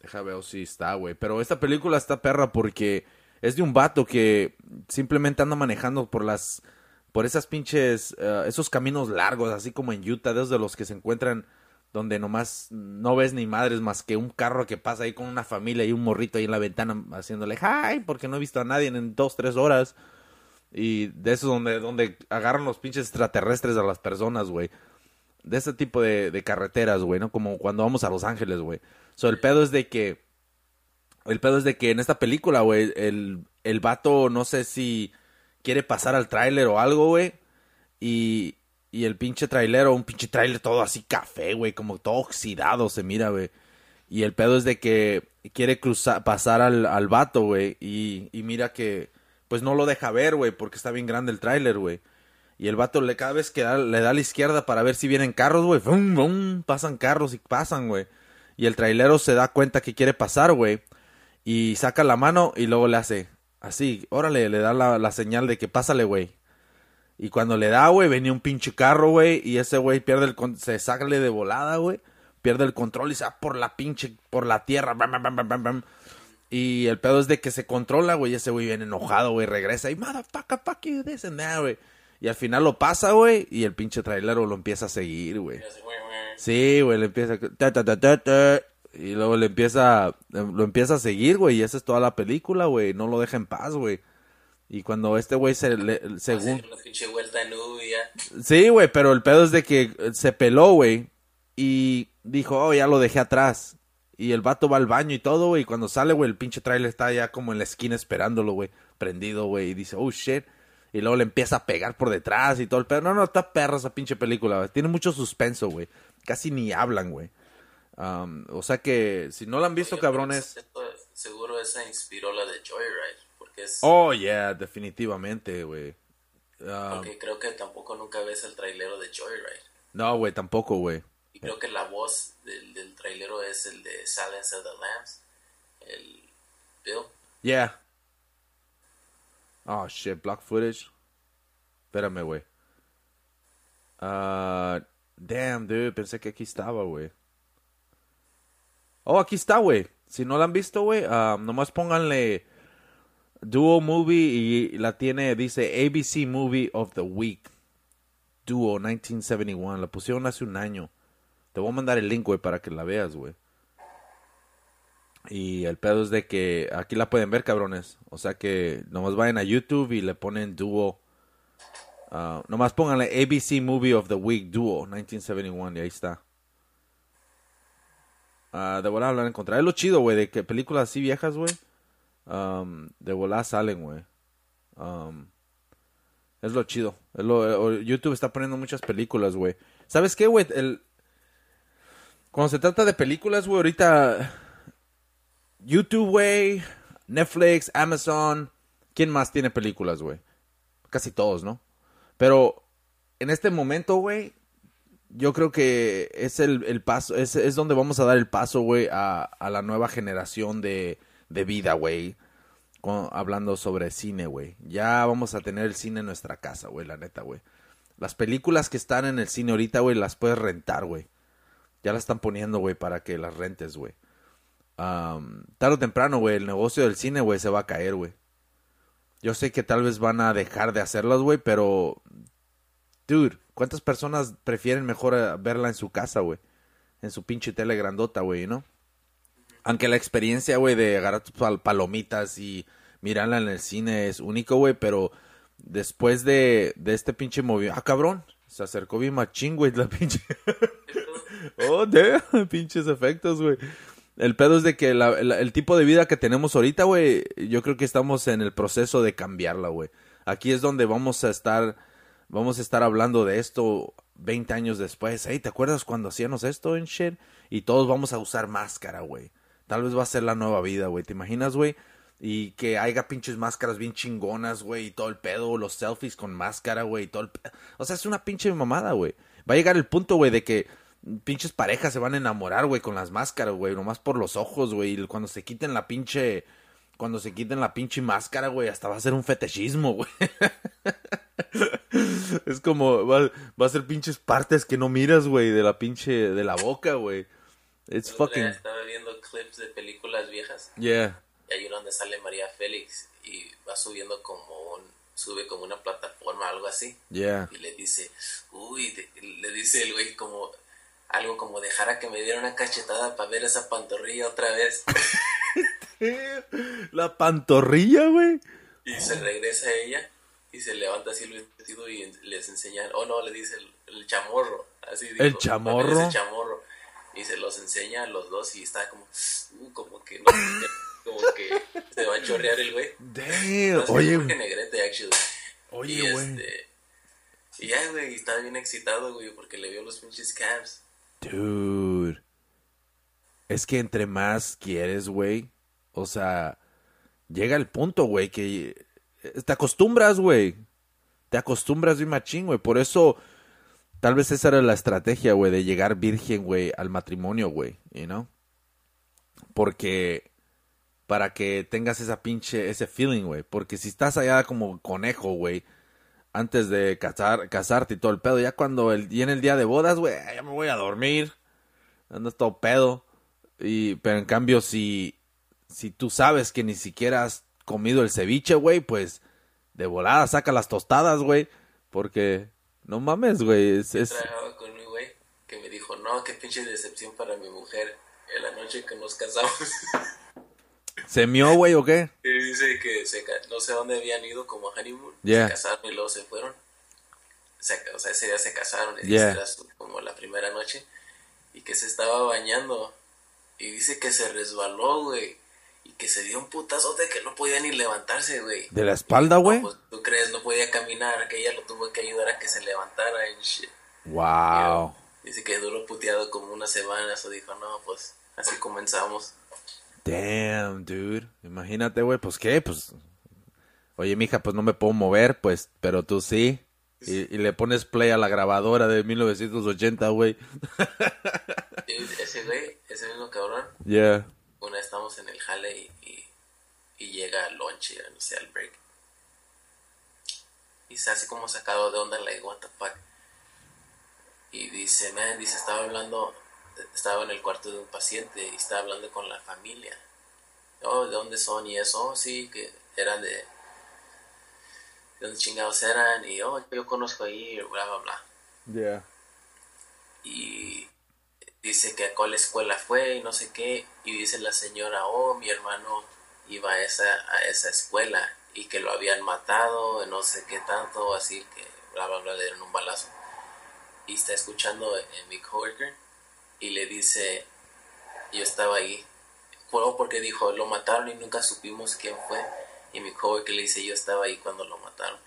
B: Deja ver si está, güey. Pero esta película está perra porque es de un vato que simplemente anda manejando por las. Por esas pinches. eh, esos caminos largos, así como en Utah, de los que se encuentran donde nomás no ves ni madres más que un carro que pasa ahí con una familia y un morrito ahí en la ventana haciéndole hi, porque no he visto a nadie en dos, tres horas. Y de esos donde, donde agarran los pinches extraterrestres a las personas, güey de ese tipo de, de carreteras, güey, ¿no? Como cuando vamos a Los Ángeles, güey. So, el pedo es de que... El pedo es de que en esta película, güey, el, el vato no sé si quiere pasar al tráiler o algo, güey. Y, y el pinche trailero, un pinche trailer todo así café, güey, como todo oxidado se mira, güey. Y el pedo es de que quiere cruzar, pasar al, al vato, güey. Y, y mira que, pues no lo deja ver, güey, porque está bien grande el tráiler, güey. Y el vato le cada vez que le da a la izquierda para ver si vienen carros, güey. Pasan carros y pasan, güey. Y el trailero se da cuenta que quiere pasar, güey. Y saca la mano y luego le hace así. Órale, le da la, señal de que pásale, güey. Y cuando le da, güey, venía un pinche carro, güey. Y ese güey pierde el... con- Se sale de volada, güey. Pierde el control y se va por la pinche... Por la tierra. Bam, bam, bam. Y el pedo es de que se controla, güey. Ese güey viene enojado, güey. Regresa y motherfucker, fuck you, this and güey. Y al final lo pasa, güey. Y el pinche trailero lo empieza a seguir, güey. Sí, güey, le empieza. ta, ta, ta, ta, ta. Y luego le empieza, lo empieza a seguir, güey, y esa es toda la película, güey. No lo deja en paz, güey. Y cuando este güey se, le- según... Sí, güey, pero el pedo es de que se peló, güey. Y dijo, oh, ya lo dejé atrás. Y el vato va al baño y todo, güey. Y cuando sale, güey, el pinche trailer está ya como en la esquina esperándolo, güey. Prendido, güey. Y dice, oh, shit. Y luego le empieza a pegar por detrás y todo el pedo. No, no, está perra esa pinche película, güey. Tiene mucho suspenso, güey. Casi ni hablan, güey. Um, o sea que, si no la han visto,
C: Yo
B: cabrones...
C: Seguro esa inspiró la de Joyride. Porque es.
B: Oh, yeah, definitivamente, güey. Um,
C: Porque creo que tampoco nunca ves el trailero de Joyride.
B: No, güey, tampoco, güey.
C: Y creo que la voz del, del trailero es el de Silence of the Lambs. El Bill.
B: Yeah. Oh, shit, block footage. Espérame, güey. Ah, damn, dude, pensé que aquí estaba, güey. Oh, aquí está, güey. Si no la han visto, güey, ah, nomás pónganle Duo Movie y la tiene, dice ABC Movie of the Week. Duo 1971. La pusieron hace un año. Te voy a mandar el link, güey, para que la veas, güey. Y el pedo es de que aquí la pueden ver, cabrones. O sea que nomás vayan a YouTube y le ponen Duo. ah, nomás pónganle ABC Movie of the Week Duo 1971 y ahí está. Ah, de volada la van. Es lo chido, güey, de que películas así viejas, güey. de volada salen, güey. Es lo chido. Lo- YouTube está poniendo muchas películas, güey. ¿Sabes qué, güey? El... Cuando se trata de películas, güey, ahorita... YouTube, güey, Netflix, Amazon, ¿quién más tiene películas, güey? Casi todos, ¿no? Pero en este momento, güey, yo creo que es el, el paso, es, es donde vamos a dar el paso, güey, a, a la nueva generación de, de vida, güey. Hablando sobre cine, güey. Ya vamos a tener el cine en nuestra casa, güey, la neta, güey. Las películas que están en el cine ahorita, güey, las puedes rentar, güey. Ya las están poniendo, güey, para que las rentes, güey. Am, tarde o temprano, güey, el negocio del cine, güey, se va a caer, güey. Yo sé que tal vez van a dejar de hacerlas, güey, pero... Dude, ¿cuántas personas prefieren mejor eh, verla en su casa, güey? En su pinche tele grandota, güey, ¿no? Aunque la experiencia, güey, de agarrar tus pal- palomitas y mirarla en el cine es único, güey, pero después de, de este pinche movimiento... Ah, cabrón, se acercó bien machín, güey, la pinche... [laughs] Oh, damn, pinches efectos, güey. El pedo es de que la- el tipo de vida que tenemos ahorita, güey, yo creo que estamos en el proceso de cambiarla, güey. Aquí es donde vamos a estar, vamos a estar hablando de esto 20 años después. Hey, ¿te acuerdas cuando hacíamos esto en shit? Y todos vamos a usar máscara, güey. Tal vez va a ser la nueva vida, güey. ¿Te imaginas, güey? Y que haya pinches máscaras bien chingonas, güey, y todo el pedo, los selfies con máscara, güey, y todo el O sea, es una pinche mamada, güey. Va a llegar el punto, güey, de que pinches parejas se van a enamorar, güey, con las máscaras, güey, nomás por los ojos, güey, y cuando se quiten la pinche... Cuando se quiten la pinche máscara, güey, hasta va a ser un fetichismo, güey. [laughs] es como, va, va a ser pinches partes que no miras, güey, de la pinche, de la boca, güey. It's fucking...
C: Estaba viendo clips de películas viejas.
B: Yeah.
C: Y hay uno donde sale María Félix y va subiendo como un, sube como una plataforma, algo así.
B: Yeah.
C: Y le dice, uy, de- le dice el güey como algo como dejara que me diera una cachetada para ver esa pantorrilla otra vez. [laughs]
B: La pantorrilla, güey.
C: Y se regresa ella y se levanta así el vestido y les enseña, oh no, le dice el, el chamorro. Así dijo,
B: ¿El chamorro?
C: Dice chamorro. Y se los enseña a los dos y está como, uh, como que no, [laughs] como que se va a chorrear el güey.
B: Damn. Oye,
C: Jorge Negrete, actually.
B: Oye,
C: y
B: güey.
C: este, y ya, güey, estaba bien excitado, güey, porque le vio los pinches cams.
B: Dude. Es que entre más quieres, güey. O sea, llega el punto, güey, que te acostumbras, güey. Te acostumbras bien machín, güey. Por eso, tal vez esa era la estrategia, güey, de llegar virgen, güey, al matrimonio, güey. You know? Porque para que tengas esa pinche, ese feeling, güey. Porque si estás allá como conejo, güey, antes de casar, casarte y todo el pedo, ya cuando el, viene el día de bodas, güey, ya me voy a dormir. Andas todo pedo. Y, pero en cambio, si, si tú sabes que ni siquiera has comido el ceviche, güey, pues de volada saca las tostadas, güey. Porque, no mames, güey, es, es-
C: con un güey que me dijo, no, qué pinche decepción para mi mujer. en la noche que nos casamos. [laughs]
B: ¿Se mió, güey, o qué?
C: Y dice que se, no sé dónde habían ido como honeymoon.
B: Yeah.
C: Se casaron y luego se fueron. Se- o sea, ese día se casaron y
B: Yeah.
C: era su- como la primera noche. Y que se estaba bañando. Y dice que se resbaló, güey. Y que se dio un putazote que no podía ni levantarse, güey.
B: ¿De la espalda, güey?
C: Pues, ¿Tú crees? No podía caminar. Que ella lo tuvo que ayudar a que se levantara en shit.
B: Wow.
C: Dice que duró puteado como una semana. Eso dijo, no, pues así comenzamos.
B: Damn, dude. Imagínate, güey, pues qué, pues. Oye, mija, pues no me puedo mover, pues, pero tú sí. Y, y le pones play a la grabadora de 1980, güey.
C: Ese güey, ese mismo cabrón,
B: Yeah.
C: una vez estamos en el jale y, y, y llega al lunch, no sé, al break. Y se hace como sacado de onda, like, what the fuck. Y dice, man, dice, estaba hablando, estaba en el cuarto de un paciente y estaba hablando con la familia. Oh, ¿de dónde son? Y eso, oh, sí, que eran de, de dónde chingados eran. Y, oh, yo conozco ahí, bla, bla, bla.
B: Yeah.
C: y dice que a cuál escuela fue y no sé qué y dice la señora oh mi hermano iba a esa a esa escuela y que lo habían matado no sé qué tanto así que bla bla bla le dieron un balazo y está escuchando en mi coworker y le dice yo estaba ahí Bueno, porque dijo lo mataron y nunca supimos quién fue y mi coworker le dice yo estaba ahí cuando lo mataron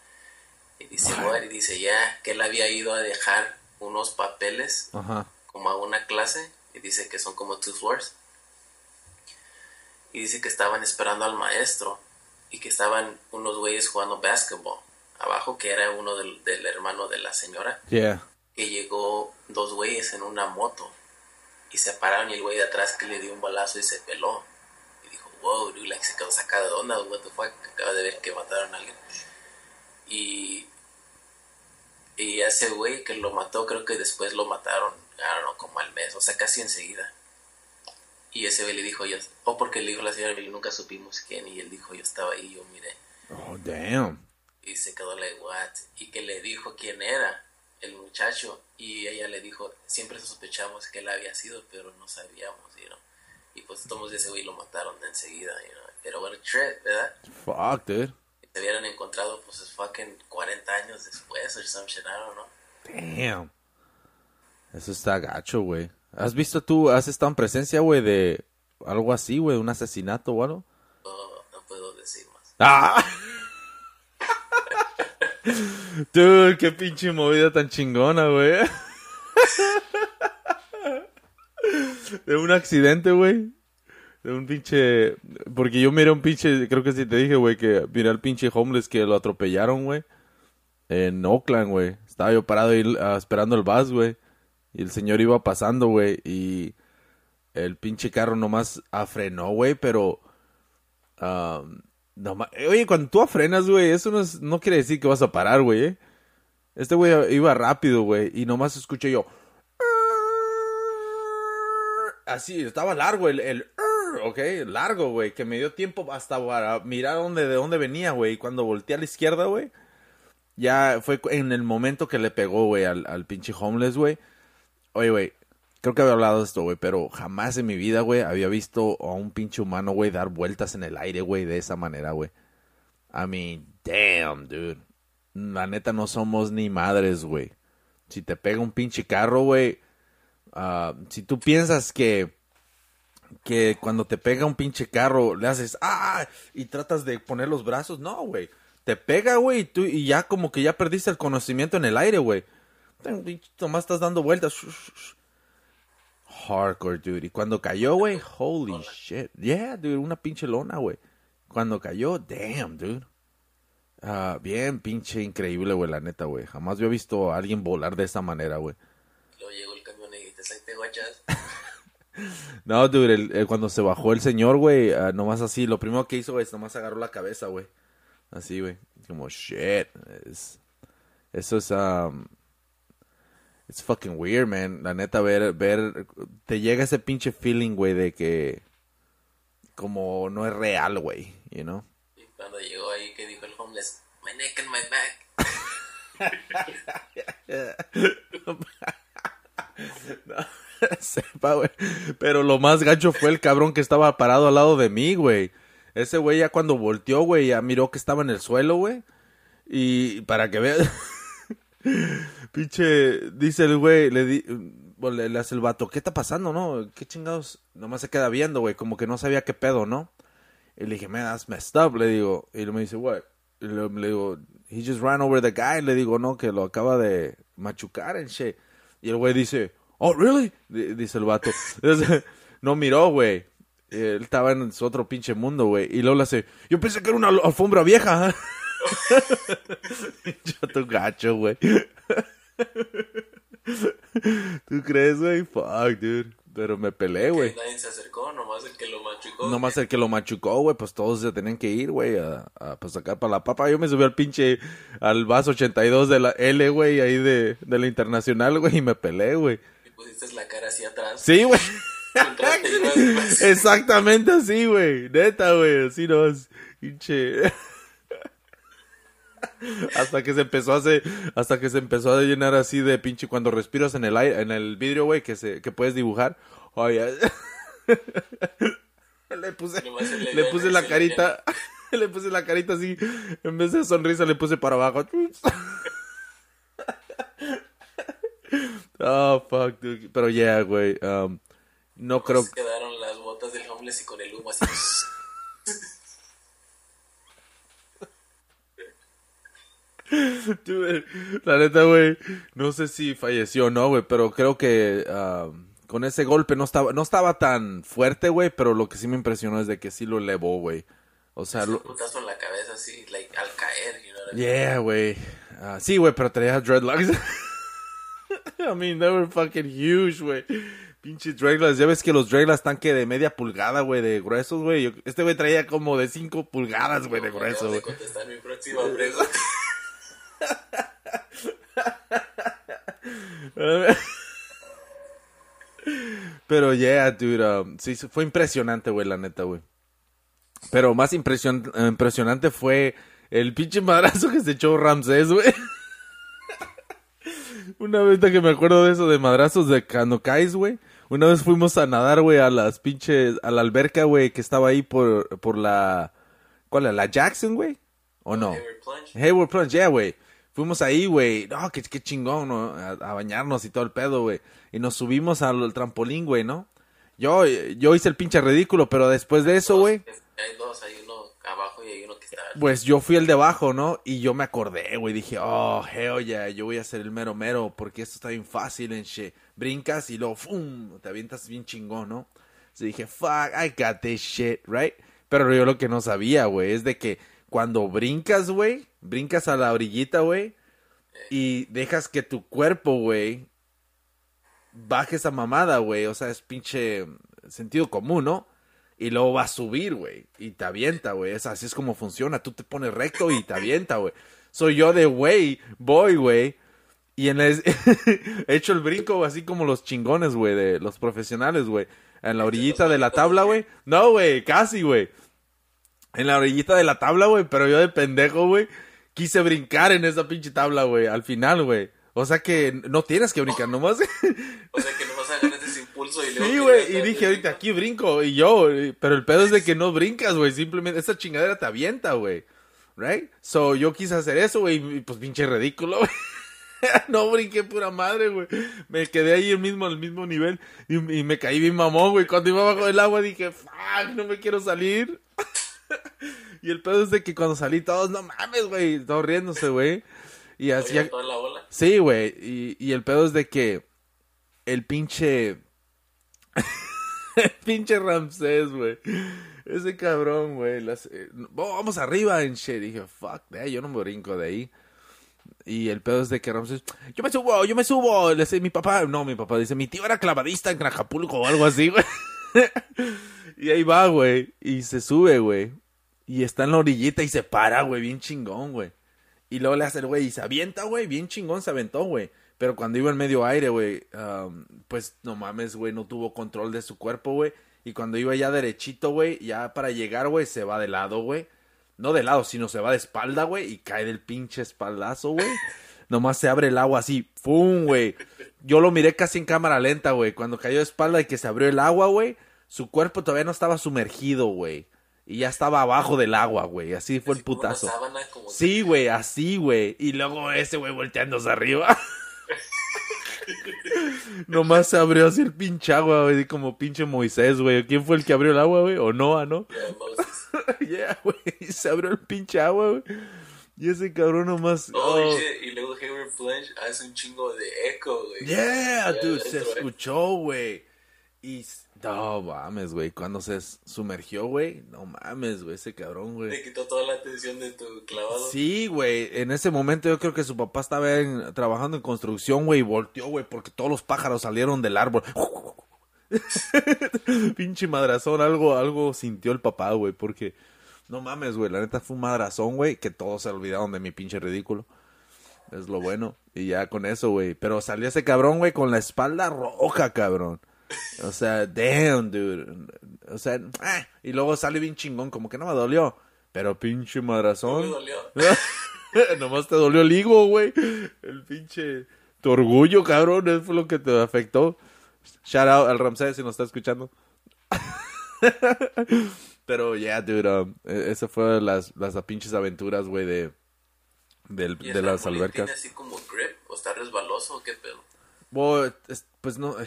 C: y dice "What?" y dice ya que él había ido a dejar unos papeles
B: Ajá.
C: como a una clase y dice que son como two floors y dice que estaban esperando al maestro y que estaban unos güeyes jugando basketball abajo que era uno del, del hermano de la señora
B: Yeah.
C: que llegó dos güeyes en una moto y se pararon y el güey de atrás que le dio un balazo y se peló. Y dijo wow dude like se quedó sacado de onda what the fuck acaba de ver que mataron a alguien y y ese güey que lo mató creo que después lo mataron know, como al mes o sea casi enseguida. Y ese güey le dijo yo o porque le dijo la señora nunca supimos quién y él dijo yo estaba ahí yo miré
B: Oh, damn.
C: y se quedó like what y que le dijo quién era el muchacho y ella le dijo siempre sospechamos que él había sido pero no sabíamos you know? y pues todos ese güey lo mataron de enseguida you know? pero bueno trip verdad
B: Fuck, dude.
C: se hubieran encontrado pues es fucking 40 años después o some shit I don't know
B: Damn. Eso está gacho, güey. ¿Has visto tú, has estado en presencia, güey, de algo así, güey, un asesinato o algo?
C: no, no puedo decir más
B: ¡Ah! [laughs] [laughs] Dude, qué pinche movida tan chingona, güey. [laughs] De un accidente, güey. De un pinche... Porque yo miré un pinche... Creo que sí te dije, güey, que miré al pinche homeless que lo atropellaron, güey. En Oakland, güey. Estaba yo parado ahí ah, esperando el bus, güey. Y el señor iba pasando, güey. Y el pinche carro nomás afrenó, güey, pero... ah, nomás- Oye, cuando tú afrenas, güey, eso no, es- no quiere decir que vas a parar, güey. ¿eh? Este güey iba rápido, güey. Y nomás escuché yo... Así, estaba largo el... el ok, largo, güey. Que me dio tiempo hasta para mirar dónde, de dónde venía, güey. Y cuando volteé a la izquierda, güey ya fue en el momento que le pegó, güey, al, al pinche homeless, güey. Oye, güey, creo que había hablado de esto, güey, pero jamás en mi vida, güey, había visto a un pinche humano, güey, dar vueltas en el aire, güey, de esa manera, güey. I mean, damn, dude. La neta no somos ni madres, güey. Si te pega un pinche carro, güey, ah, si tú piensas que que cuando te pega un pinche carro le haces ah y tratas de poner los brazos, no, güey. Te pega, güey, y tú y ya como que ya perdiste el conocimiento en el aire, güey. Nomás estás dando vueltas. Hardcore, dude. Y cuando cayó, güey, holy shit. Yeah, dude, una pinche lona, güey. Cuando cayó, damn, dude. Ah, bien pinche increíble, güey, la neta, güey. Jamás había visto a alguien volar de esa manera, güey.
C: luego llegó el camión y te salte guachas [laughs]
B: No, dude, el- el- cuando se bajó el señor, güey, ah, nomás así, lo primero que hizo, es nomás agarró la cabeza, güey. Así, güey. Como, shit. Es- eso es, um, it's fucking weird, man. La neta, ver, ver, te llega ese pinche feeling, güey, de que como no es real, güey, you know?
C: y cuando llegó ahí que dijo el homeless my neck and my back [laughs]
B: sepa, güey. Pero lo más gacho fue el cabrón que estaba parado al lado de mí, güey. Ese güey ya cuando volteó, güey, ya miró que estaba en el suelo, güey. Y para que veas... Pinche, dice el güey, le, di, bueno, le, hace el vato, ¿qué está pasando, no? ¿Qué chingados? Nomás se queda viendo, güey, como que no sabía qué pedo, ¿no? Y le dije, man, that's messed up, le digo. Y me dice, what? Y le, digo, he just ran over the guy. Le digo, no, que lo acaba de machucar en shit. Y el güey dice, oh, really? Dice el vato. [laughs] No miró, güey. Él estaba en su otro pinche mundo, güey. Y le hace, yo pensé que era una al- alfombra vieja. [laughs] yo tu gacho, güey. [laughs] [laughs] ¿Tú crees, güey? Fuck, dude. Pero me peleé, güey.
C: Nadie se acercó, nomás el que lo machucó.
B: Nomás el que lo machucó, güey, pues todos se tenían que ir, güey, a, a pues, sacar para la papa. Yo me subí al pinche, al vaso 82 de la L, güey, ahí de, de la internacional, güey, y me peleé, güey.
C: Y pusiste la cara hacia atrás.
B: Sí, güey. [laughs]
C: Pues.
B: Exactamente así, güey. Neta, güey, así no es. Pinche. [laughs] Hasta que se empezó a hacer, hasta que se empezó a llenar así de pinche cuando respiras en el aire, en el vidrio, güey, que se, que puedes dibujar. Oye, [laughs] le puse,
C: le
B: puse la carita, [laughs] le puse la carita así, en vez de sonrisa le puse para abajo. Oh, fuck, dude. Pero yeah, güey, um, no creo
C: quedaron las botas del homeless y con el humo así.
B: Dude, la neta, güey, no sé si falleció o no, güey, pero creo que ah, con ese golpe no estaba, no estaba tan fuerte, güey, pero lo que sí me impresionó es de que sí lo elevó, güey. O sea, lo...
C: putazo en la cabeza así, like, al caer, you know?
B: Yeah, güey. Ah, sí, güey, pero traía dreadlocks. [laughs] I mean, they were fucking huge, güey. Pinches dreadlocks. Ya ves que los dreadlocks están que de media pulgada, güey, de gruesos, güey. Este güey traía como de cinco pulgadas, güey, de
C: Me
B: grueso,
C: de
B: güey.
C: contestar mi próxima pregunta. [laughs]
B: Pero yeah, dude, um, sí, fue impresionante, güey, la neta, güey. Pero más impresion- impresionante fue el pinche madrazo que se echó Ramsés, güey. Una vez que me acuerdo de eso, de madrazos de cuando caes, güey. Una vez fuimos a nadar, güey, a las pinches, a la alberca, güey, que estaba ahí por, por la, ¿cuál era? ¿La Jackson, güey? ¿O no?
C: Hayward Plunge.
B: Hayward Plunge, yeah, güey. Fuimos ahí, güey. No, qué, qué chingón, ¿no? A, a bañarnos y todo el pedo, güey. Y nos subimos al, al trampolín, güey, ¿no? Yo, yo hice el pinche ridículo, pero después de eso, güey,
C: Hay dos, hay uno abajo y hay uno que está.
B: pues yo fui el de abajo, ¿no? Y yo me acordé, güey. Dije, oh, hell yeah, yo voy a ser el mero mero porque esto está bien fácil en shit. Brincas y luego, ¡fum! Te avientas bien chingón, ¿no? Entonces dije, fuck, I got this shit, right? Pero yo lo que no sabía, güey, es de que cuando brincas, güey, brincas a la orillita, güey, y dejas que tu cuerpo, güey, baje esa mamada, güey. O sea, es pinche sentido común, ¿no? Y luego va a subir, güey. Y te avienta, güey. Es así es como funciona. Tú te pones recto y te avienta, güey. Soy yo de güey, voy, güey. Y en el... [laughs] he hecho el brinco así como los chingones, güey, de los profesionales, güey. En la orillita de la tabla, güey. No, güey, casi, güey. En la orillita de la tabla, güey. Pero yo de pendejo, güey. Quise brincar en esa pinche tabla, güey. Al final, güey. O sea que no tienes que brincar, nomás.
C: O sea que nomás agarras ese impulso y [laughs] luego.
B: Sí, güey, y dije ahorita aquí brinco y yo, pero el pedo es de que no brincas, güey, simplemente esa chingadera te avienta, güey. Right? So yo quise hacer eso, güey, y pues pinche ridículo, güey. [laughs] No brinqué pura madre, güey. Me quedé ahí el mismo, al mismo nivel y, y me caí bien mamón, güey. Cuando iba bajo el agua dije, fuck, no me quiero salir. [laughs] y el pedo es de que cuando salí todos, no mames, güey, todos riéndose, güey. Y así,
C: Oye, toda la bola.
B: Sí, güey. Y, y el pedo es de que el pinche. [laughs] el pinche Ramsés, güey. Ese cabrón, güey. las- eh, oh, vamos arriba en shit. Dije, fuck, that, yo no me brinco de ahí. Y el pedo es de que Ramsés, yo me subo, yo me subo. Le dice mi papá, no, mi papá dice, mi tío era clavadista en Acapulco o algo así, güey. [laughs] [laughs] y ahí va, güey. Y se sube, güey. Y está en la orillita y se para, güey, bien chingón, güey. Y luego le hace el güey y se avienta, güey. Bien chingón se aventó, güey. Pero cuando iba en medio aire, güey, um, pues no mames, güey, no tuvo control de su cuerpo, güey. Y cuando iba ya derechito, güey, ya para llegar, güey, se va de lado, güey. No de lado, sino se va de espalda, güey, y cae del pinche espaldazo, güey. [laughs] Nomás se abre el agua así, ¡fum, güey! Yo lo miré casi en cámara lenta, güey. Cuando cayó de espalda y que se abrió el agua, güey, su cuerpo todavía no estaba sumergido, güey. Y ya estaba abajo del agua, güey. Así fue el
C: Así
B: putazo.
C: sábana,
B: Sí, güey, así, güey. Y luego ese güey volteándose arriba. [laughs] Nomás se abrió así el pinche agua, güey, como pinche Moisés, güey. ¿Quién fue el que abrió el agua, güey? O Noah, ¿no? [laughs]
C: Yeah,
B: güey. Se abrió el pinche agua, güey. Y ese cabrón nomás.
C: Oh,
B: oh.
C: shit. Y luego Hayward Flinch hace un chingo de eco, güey.
B: Yeah,
C: Yeah,
B: dude, se escuchó, güey. Y. No mames, güey. Cuando se sumergió, güey. No mames, güey. Ese cabrón, güey.
C: Te quitó toda la atención de tu clavado.
B: Sí, güey. En ese momento yo creo que su papá estaba en- trabajando en construcción, güey, y volteó, güey, porque todos los pájaros salieron del árbol. [laughs] Pinche madrazón, algo, algo sintió el papá, güey, porque no mames, güey, la neta fue un madrazón, güey, que todos se olvidaron de mi pinche ridículo. Es lo bueno. Y ya con eso, güey. Pero salió ese cabrón, güey, con la espalda roja, cabrón. O sea, damn, dude. O sea, ah, y luego sale bien chingón, como que no me dolió. Pero pinche
C: No
B: madrazón.
C: me dolió. [laughs]
B: Nomás te dolió el higo, güey. El pinche. Tu orgullo, cabrón. Eso fue lo que te afectó. Shout out al Ramsés si nos está escuchando. [laughs] Pero, yeah, dude. um, e- esa fue las, las pinches aventuras, güey, de. del-
C: ¿Y
B: de las albercas.
C: ¿Tiene así como grip? ¿O está resbaloso o qué pedo?
B: Es- pues no. [sighs]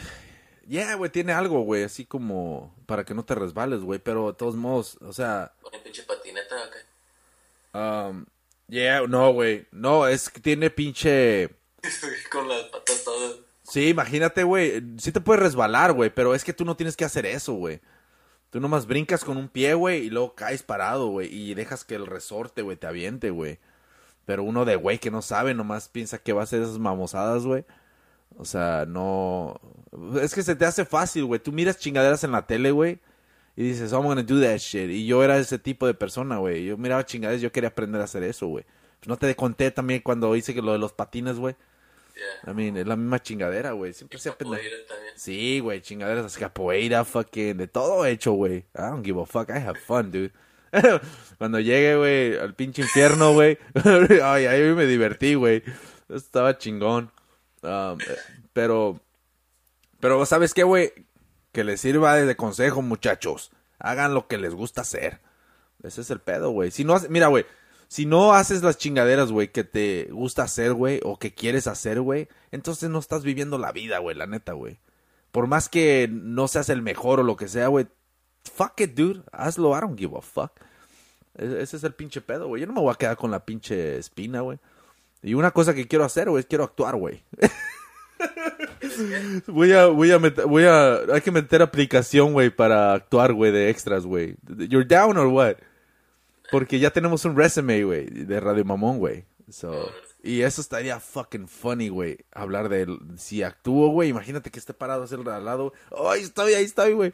B: Yeah, güey, tiene algo, güey, así como para que no te resbales, güey, pero de todos modos, o sea,
C: ¿Con pinche patineta o qué?
B: um, yeah, no, güey, no, es que tiene pinche, [laughs]
C: Con las patas todas.
B: sí, imagínate, güey, sí te puedes resbalar, güey, pero es que tú no tienes que hacer eso, güey. Tú nomás brincas con un pie, güey, y luego caes parado, güey, y dejas que el resorte, güey, te aviente, güey. Pero uno de güey que no sabe, nomás piensa que va a hacer esas mamosadas, güey. O sea, no. Es que se te hace fácil, güey. Tú miras chingaderas en la tele, güey. Y dices, I'm gonna do that shit. Y yo era ese tipo de persona, güey. Yo miraba chingaderas, yo quería aprender a hacer eso, güey. Pues no te conté también cuando hice que lo de los patines, güey.
C: Yeah.
B: I mean, es la misma chingadera, güey. Siempre se
C: también.
B: Sí, güey, chingaderas así, capoeira, fucking, de todo hecho, güey. I don't give a fuck, I have fun, dude. [laughs] Cuando llegue, güey, al pinche infierno, güey. [laughs] Ay, ahí me divertí, güey. Estaba chingón. Um, pero, pero, ¿sabes qué, güey? Que les sirva de consejo, muchachos. Hagan lo que les gusta hacer. Ese es el pedo, güey. Si no, mira, güey. Si no haces las chingaderas, güey, que te gusta hacer, güey, o que quieres hacer, güey, entonces no estás viviendo la vida, güey, la neta, güey. Por más que no seas el mejor o lo que sea, güey, fuck it, dude. Hazlo, I don't give a fuck. E- Ese es el pinche pedo, güey. Yo no me voy a quedar con la pinche espina, güey. Y una cosa que quiero hacer, güey, es quiero actuar, güey. [laughs] voy a, voy a meter, voy a, hay que meter aplicación, güey, para actuar, güey, de extras, güey. You're down or what? Porque ya tenemos un resume, güey, de Radio Mamón, güey. So, y eso estaría fucking funny, güey. Hablar de él. Si actúo, güey, imagínate que esté parado así al lado. Oh, ahí estoy, ahí estoy, güey.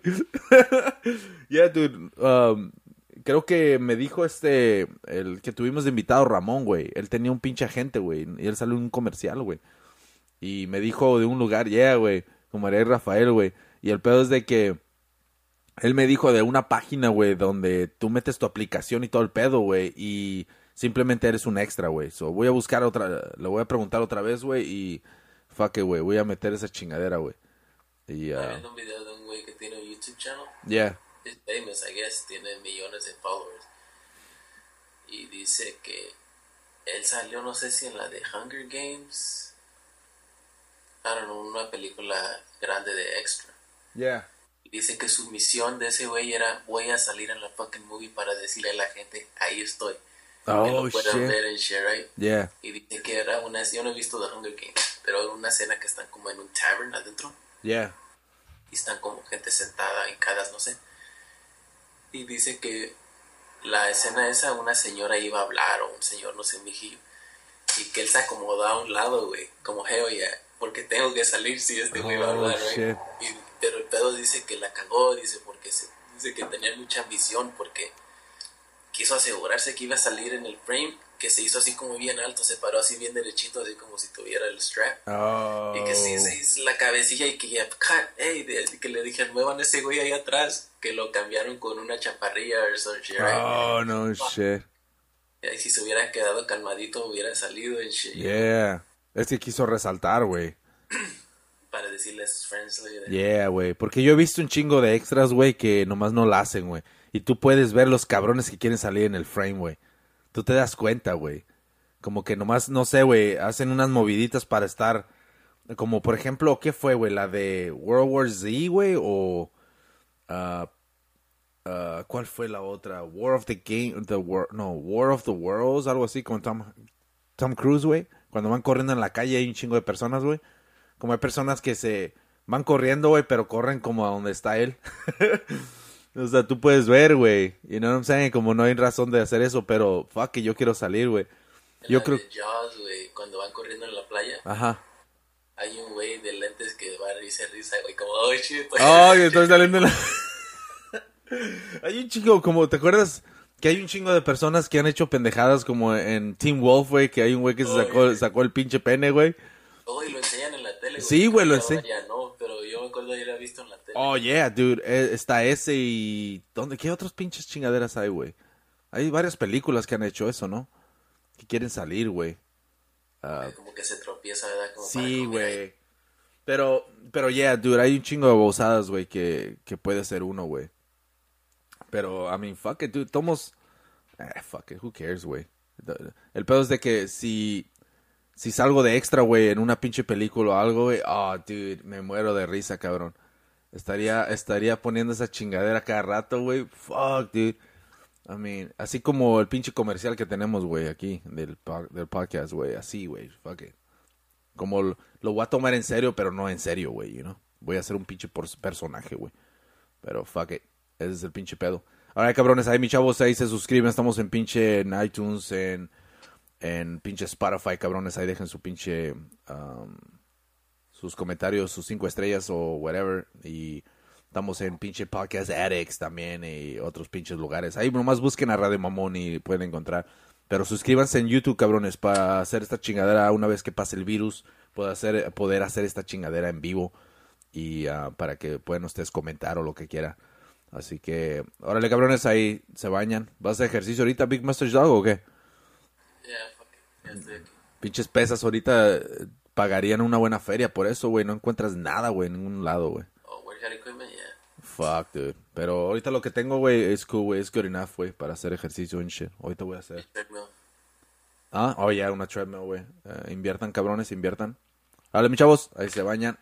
B: [laughs] yeah, dude. Um, creo que me dijo este, el que tuvimos de invitado, Ramón, güey. Él tenía un pinche agente, güey. Y él salió en un comercial, güey. Y me dijo de un lugar, yeah, güey. Como y Rafael, güey. Y el pedo es de que él me dijo de una página, güey, donde tú metes tu aplicación y todo el pedo, güey, y simplemente eres un extra, güey. So, voy a buscar otra, le voy a preguntar otra vez, güey, y fuck it, güey, voy a meter esa chingadera, güey. Y, uh,
C: viendo un video de un güey que tiene un YouTube channel.
B: yeah,
C: Es famous, I guess. Tiene millones de followers. Y dice que él salió, no sé si en la de Hunger Games. I don't know, una película grande de extra.
B: yeah.
C: Dice que su misión de ese güey era voy a salir en la fucking movie para decirle a la gente, ahí estoy. que
B: Oh,
C: lo puedan
B: shit.
C: ver en share, right?
B: Yeah,
C: Y dice que era una, yo no he visto The Hunger Games, pero era una escena que están como en un tavern adentro
B: yeah.
C: y están como gente sentada, hincadas, no sé. Y dice que la escena esa, una señora iba a hablar o un señor, no sé, un viejillo. Y que él se acomodó a un lado, güey, como, hey, oye, porque tengo que salir si este güey va a
B: Oh,
C: hablar, güey. Pero el pedo dice que la cagó, dice, porque se, dice que tenía mucha ambición, porque quiso asegurarse que iba a salir en el frame, que se hizo así como bien alto, se paró así bien derechito, así como si tuviera el strap.
B: Oh.
C: Y que sí, se hizo la cabecilla y que ya, hey, de- que le dijeron, muevan ese güey ahí atrás, que lo cambiaron con una chaparrilla o some shit?
B: Oh, no shit.
C: Y si se hubiera quedado calmadito, hubiera salido en shit.
B: Yeah. Es que quiso resaltar, güey.
C: Para decirle a sus friends,
B: Yeah, güey. Porque yo he visto un chingo de extras, güey, que nomás no la hacen, güey. Y tú puedes ver los cabrones que quieren salir en el frame, güey. Tú te das cuenta, güey. Como que nomás, no sé, güey, hacen unas moviditas para estar... Como, por ejemplo, ¿qué fue, güey? La de World War Z, güey, o... ah, ah, ¿Cuál fue la otra? War of the Game... The War, no, War of the Worlds, algo así, con Tom, Tom Cruise, güey. Cuando van corriendo en la calle hay un chingo de personas, güey. Como hay personas que se van corriendo, güey, pero corren como a donde está él. [laughs] o sea, tú puedes ver, güey. Know what I'm saying? Como no hay razón de hacer eso, pero fuck yo quiero salir, güey. Yo creo...
C: Jaws, güey, cuando van corriendo en la playa,
B: Ajá.
C: hay un güey de lentes que va a risa, risa, güey, como, oh shit.
B: Ay, estoy [laughs] saliendo en la... [laughs] hay un chingo, como, ¿te acuerdas? Que hay un chingo de personas que han hecho pendejadas como en Team Wolf, güey, que hay un güey que se sacó, sacó el pinche pene, güey.
C: Oh, y lo enseñan en la tele, güey.
B: Sí, güey, lo enseñan.
C: Ya no, pero yo me acuerdo de haber visto en la tele.
B: Oh, yeah, dude. eh, Está ese y... ¿Dónde? ¿Qué otros pinches chingaderas hay, güey? Hay varias películas que han hecho eso, ¿no? Que quieren salir, güey.
C: Como que se tropieza, ¿verdad? Como
B: Sí, güey. Pero, pero, yeah, dude, hay un chingo de bozadas, güey, que, que puede ser uno, güey. Pero, I mean, fuck it, dude. Tomos... Eh, fuck it, who cares, güey. El pedo es de que si... Si salgo de extra, güey, en una pinche película o algo, güey, oh, dude, me muero de risa, cabrón. Estaría, estaría poniendo esa chingadera cada rato, güey. Fuck, dude. I mean, así como el pinche comercial que tenemos, güey, aquí, del, del podcast, güey. Así, güey, fuck it. Como lo, lo voy a tomar en serio, pero no en serio, güey, you know. Voy a ser un pinche por- personaje, güey. Pero fuck it. Ese es el pinche pedo. Ahora, cabrones, ahí, mi chavos, ahí se suscriben. Estamos en pinche en iTunes, en, en pinche Spotify, cabrones. Ahí dejen su pinche... um, sus comentarios, sus cinco estrellas o whatever. Y estamos en pinche Podcast Addicts también y otros pinches lugares. Ahí nomás busquen a Radio Mamón y pueden encontrar. Pero suscríbanse en YouTube, cabrones, para hacer esta chingadera una vez que pase el virus. Poder hacer, poder hacer esta chingadera en vivo. Y ah, para que puedan ustedes comentar o lo que quiera. Así que, órale, cabrones, ahí se bañan. ¿Vas a ejercicio ahorita, Big Master Dog, o qué?
C: Ya, fuck it, ya estoy aquí.
B: Pinches pesas ahorita eh, pagarían una buena feria por eso, güey. No encuentras nada, güey, en ningún lado, güey.
C: Oh, workout equipment, yeah.
B: Fuck, dude. Pero ahorita lo que tengo, güey, es cool, güey. Es good enough, güey, para hacer ejercicio and shit. Ahorita voy a hacer.
C: Treadmill.
B: Ah, oh, ya, una treadmill, güey. Eh, inviertan, cabrones, inviertan. Vale, mis chavos, ahí se bañan.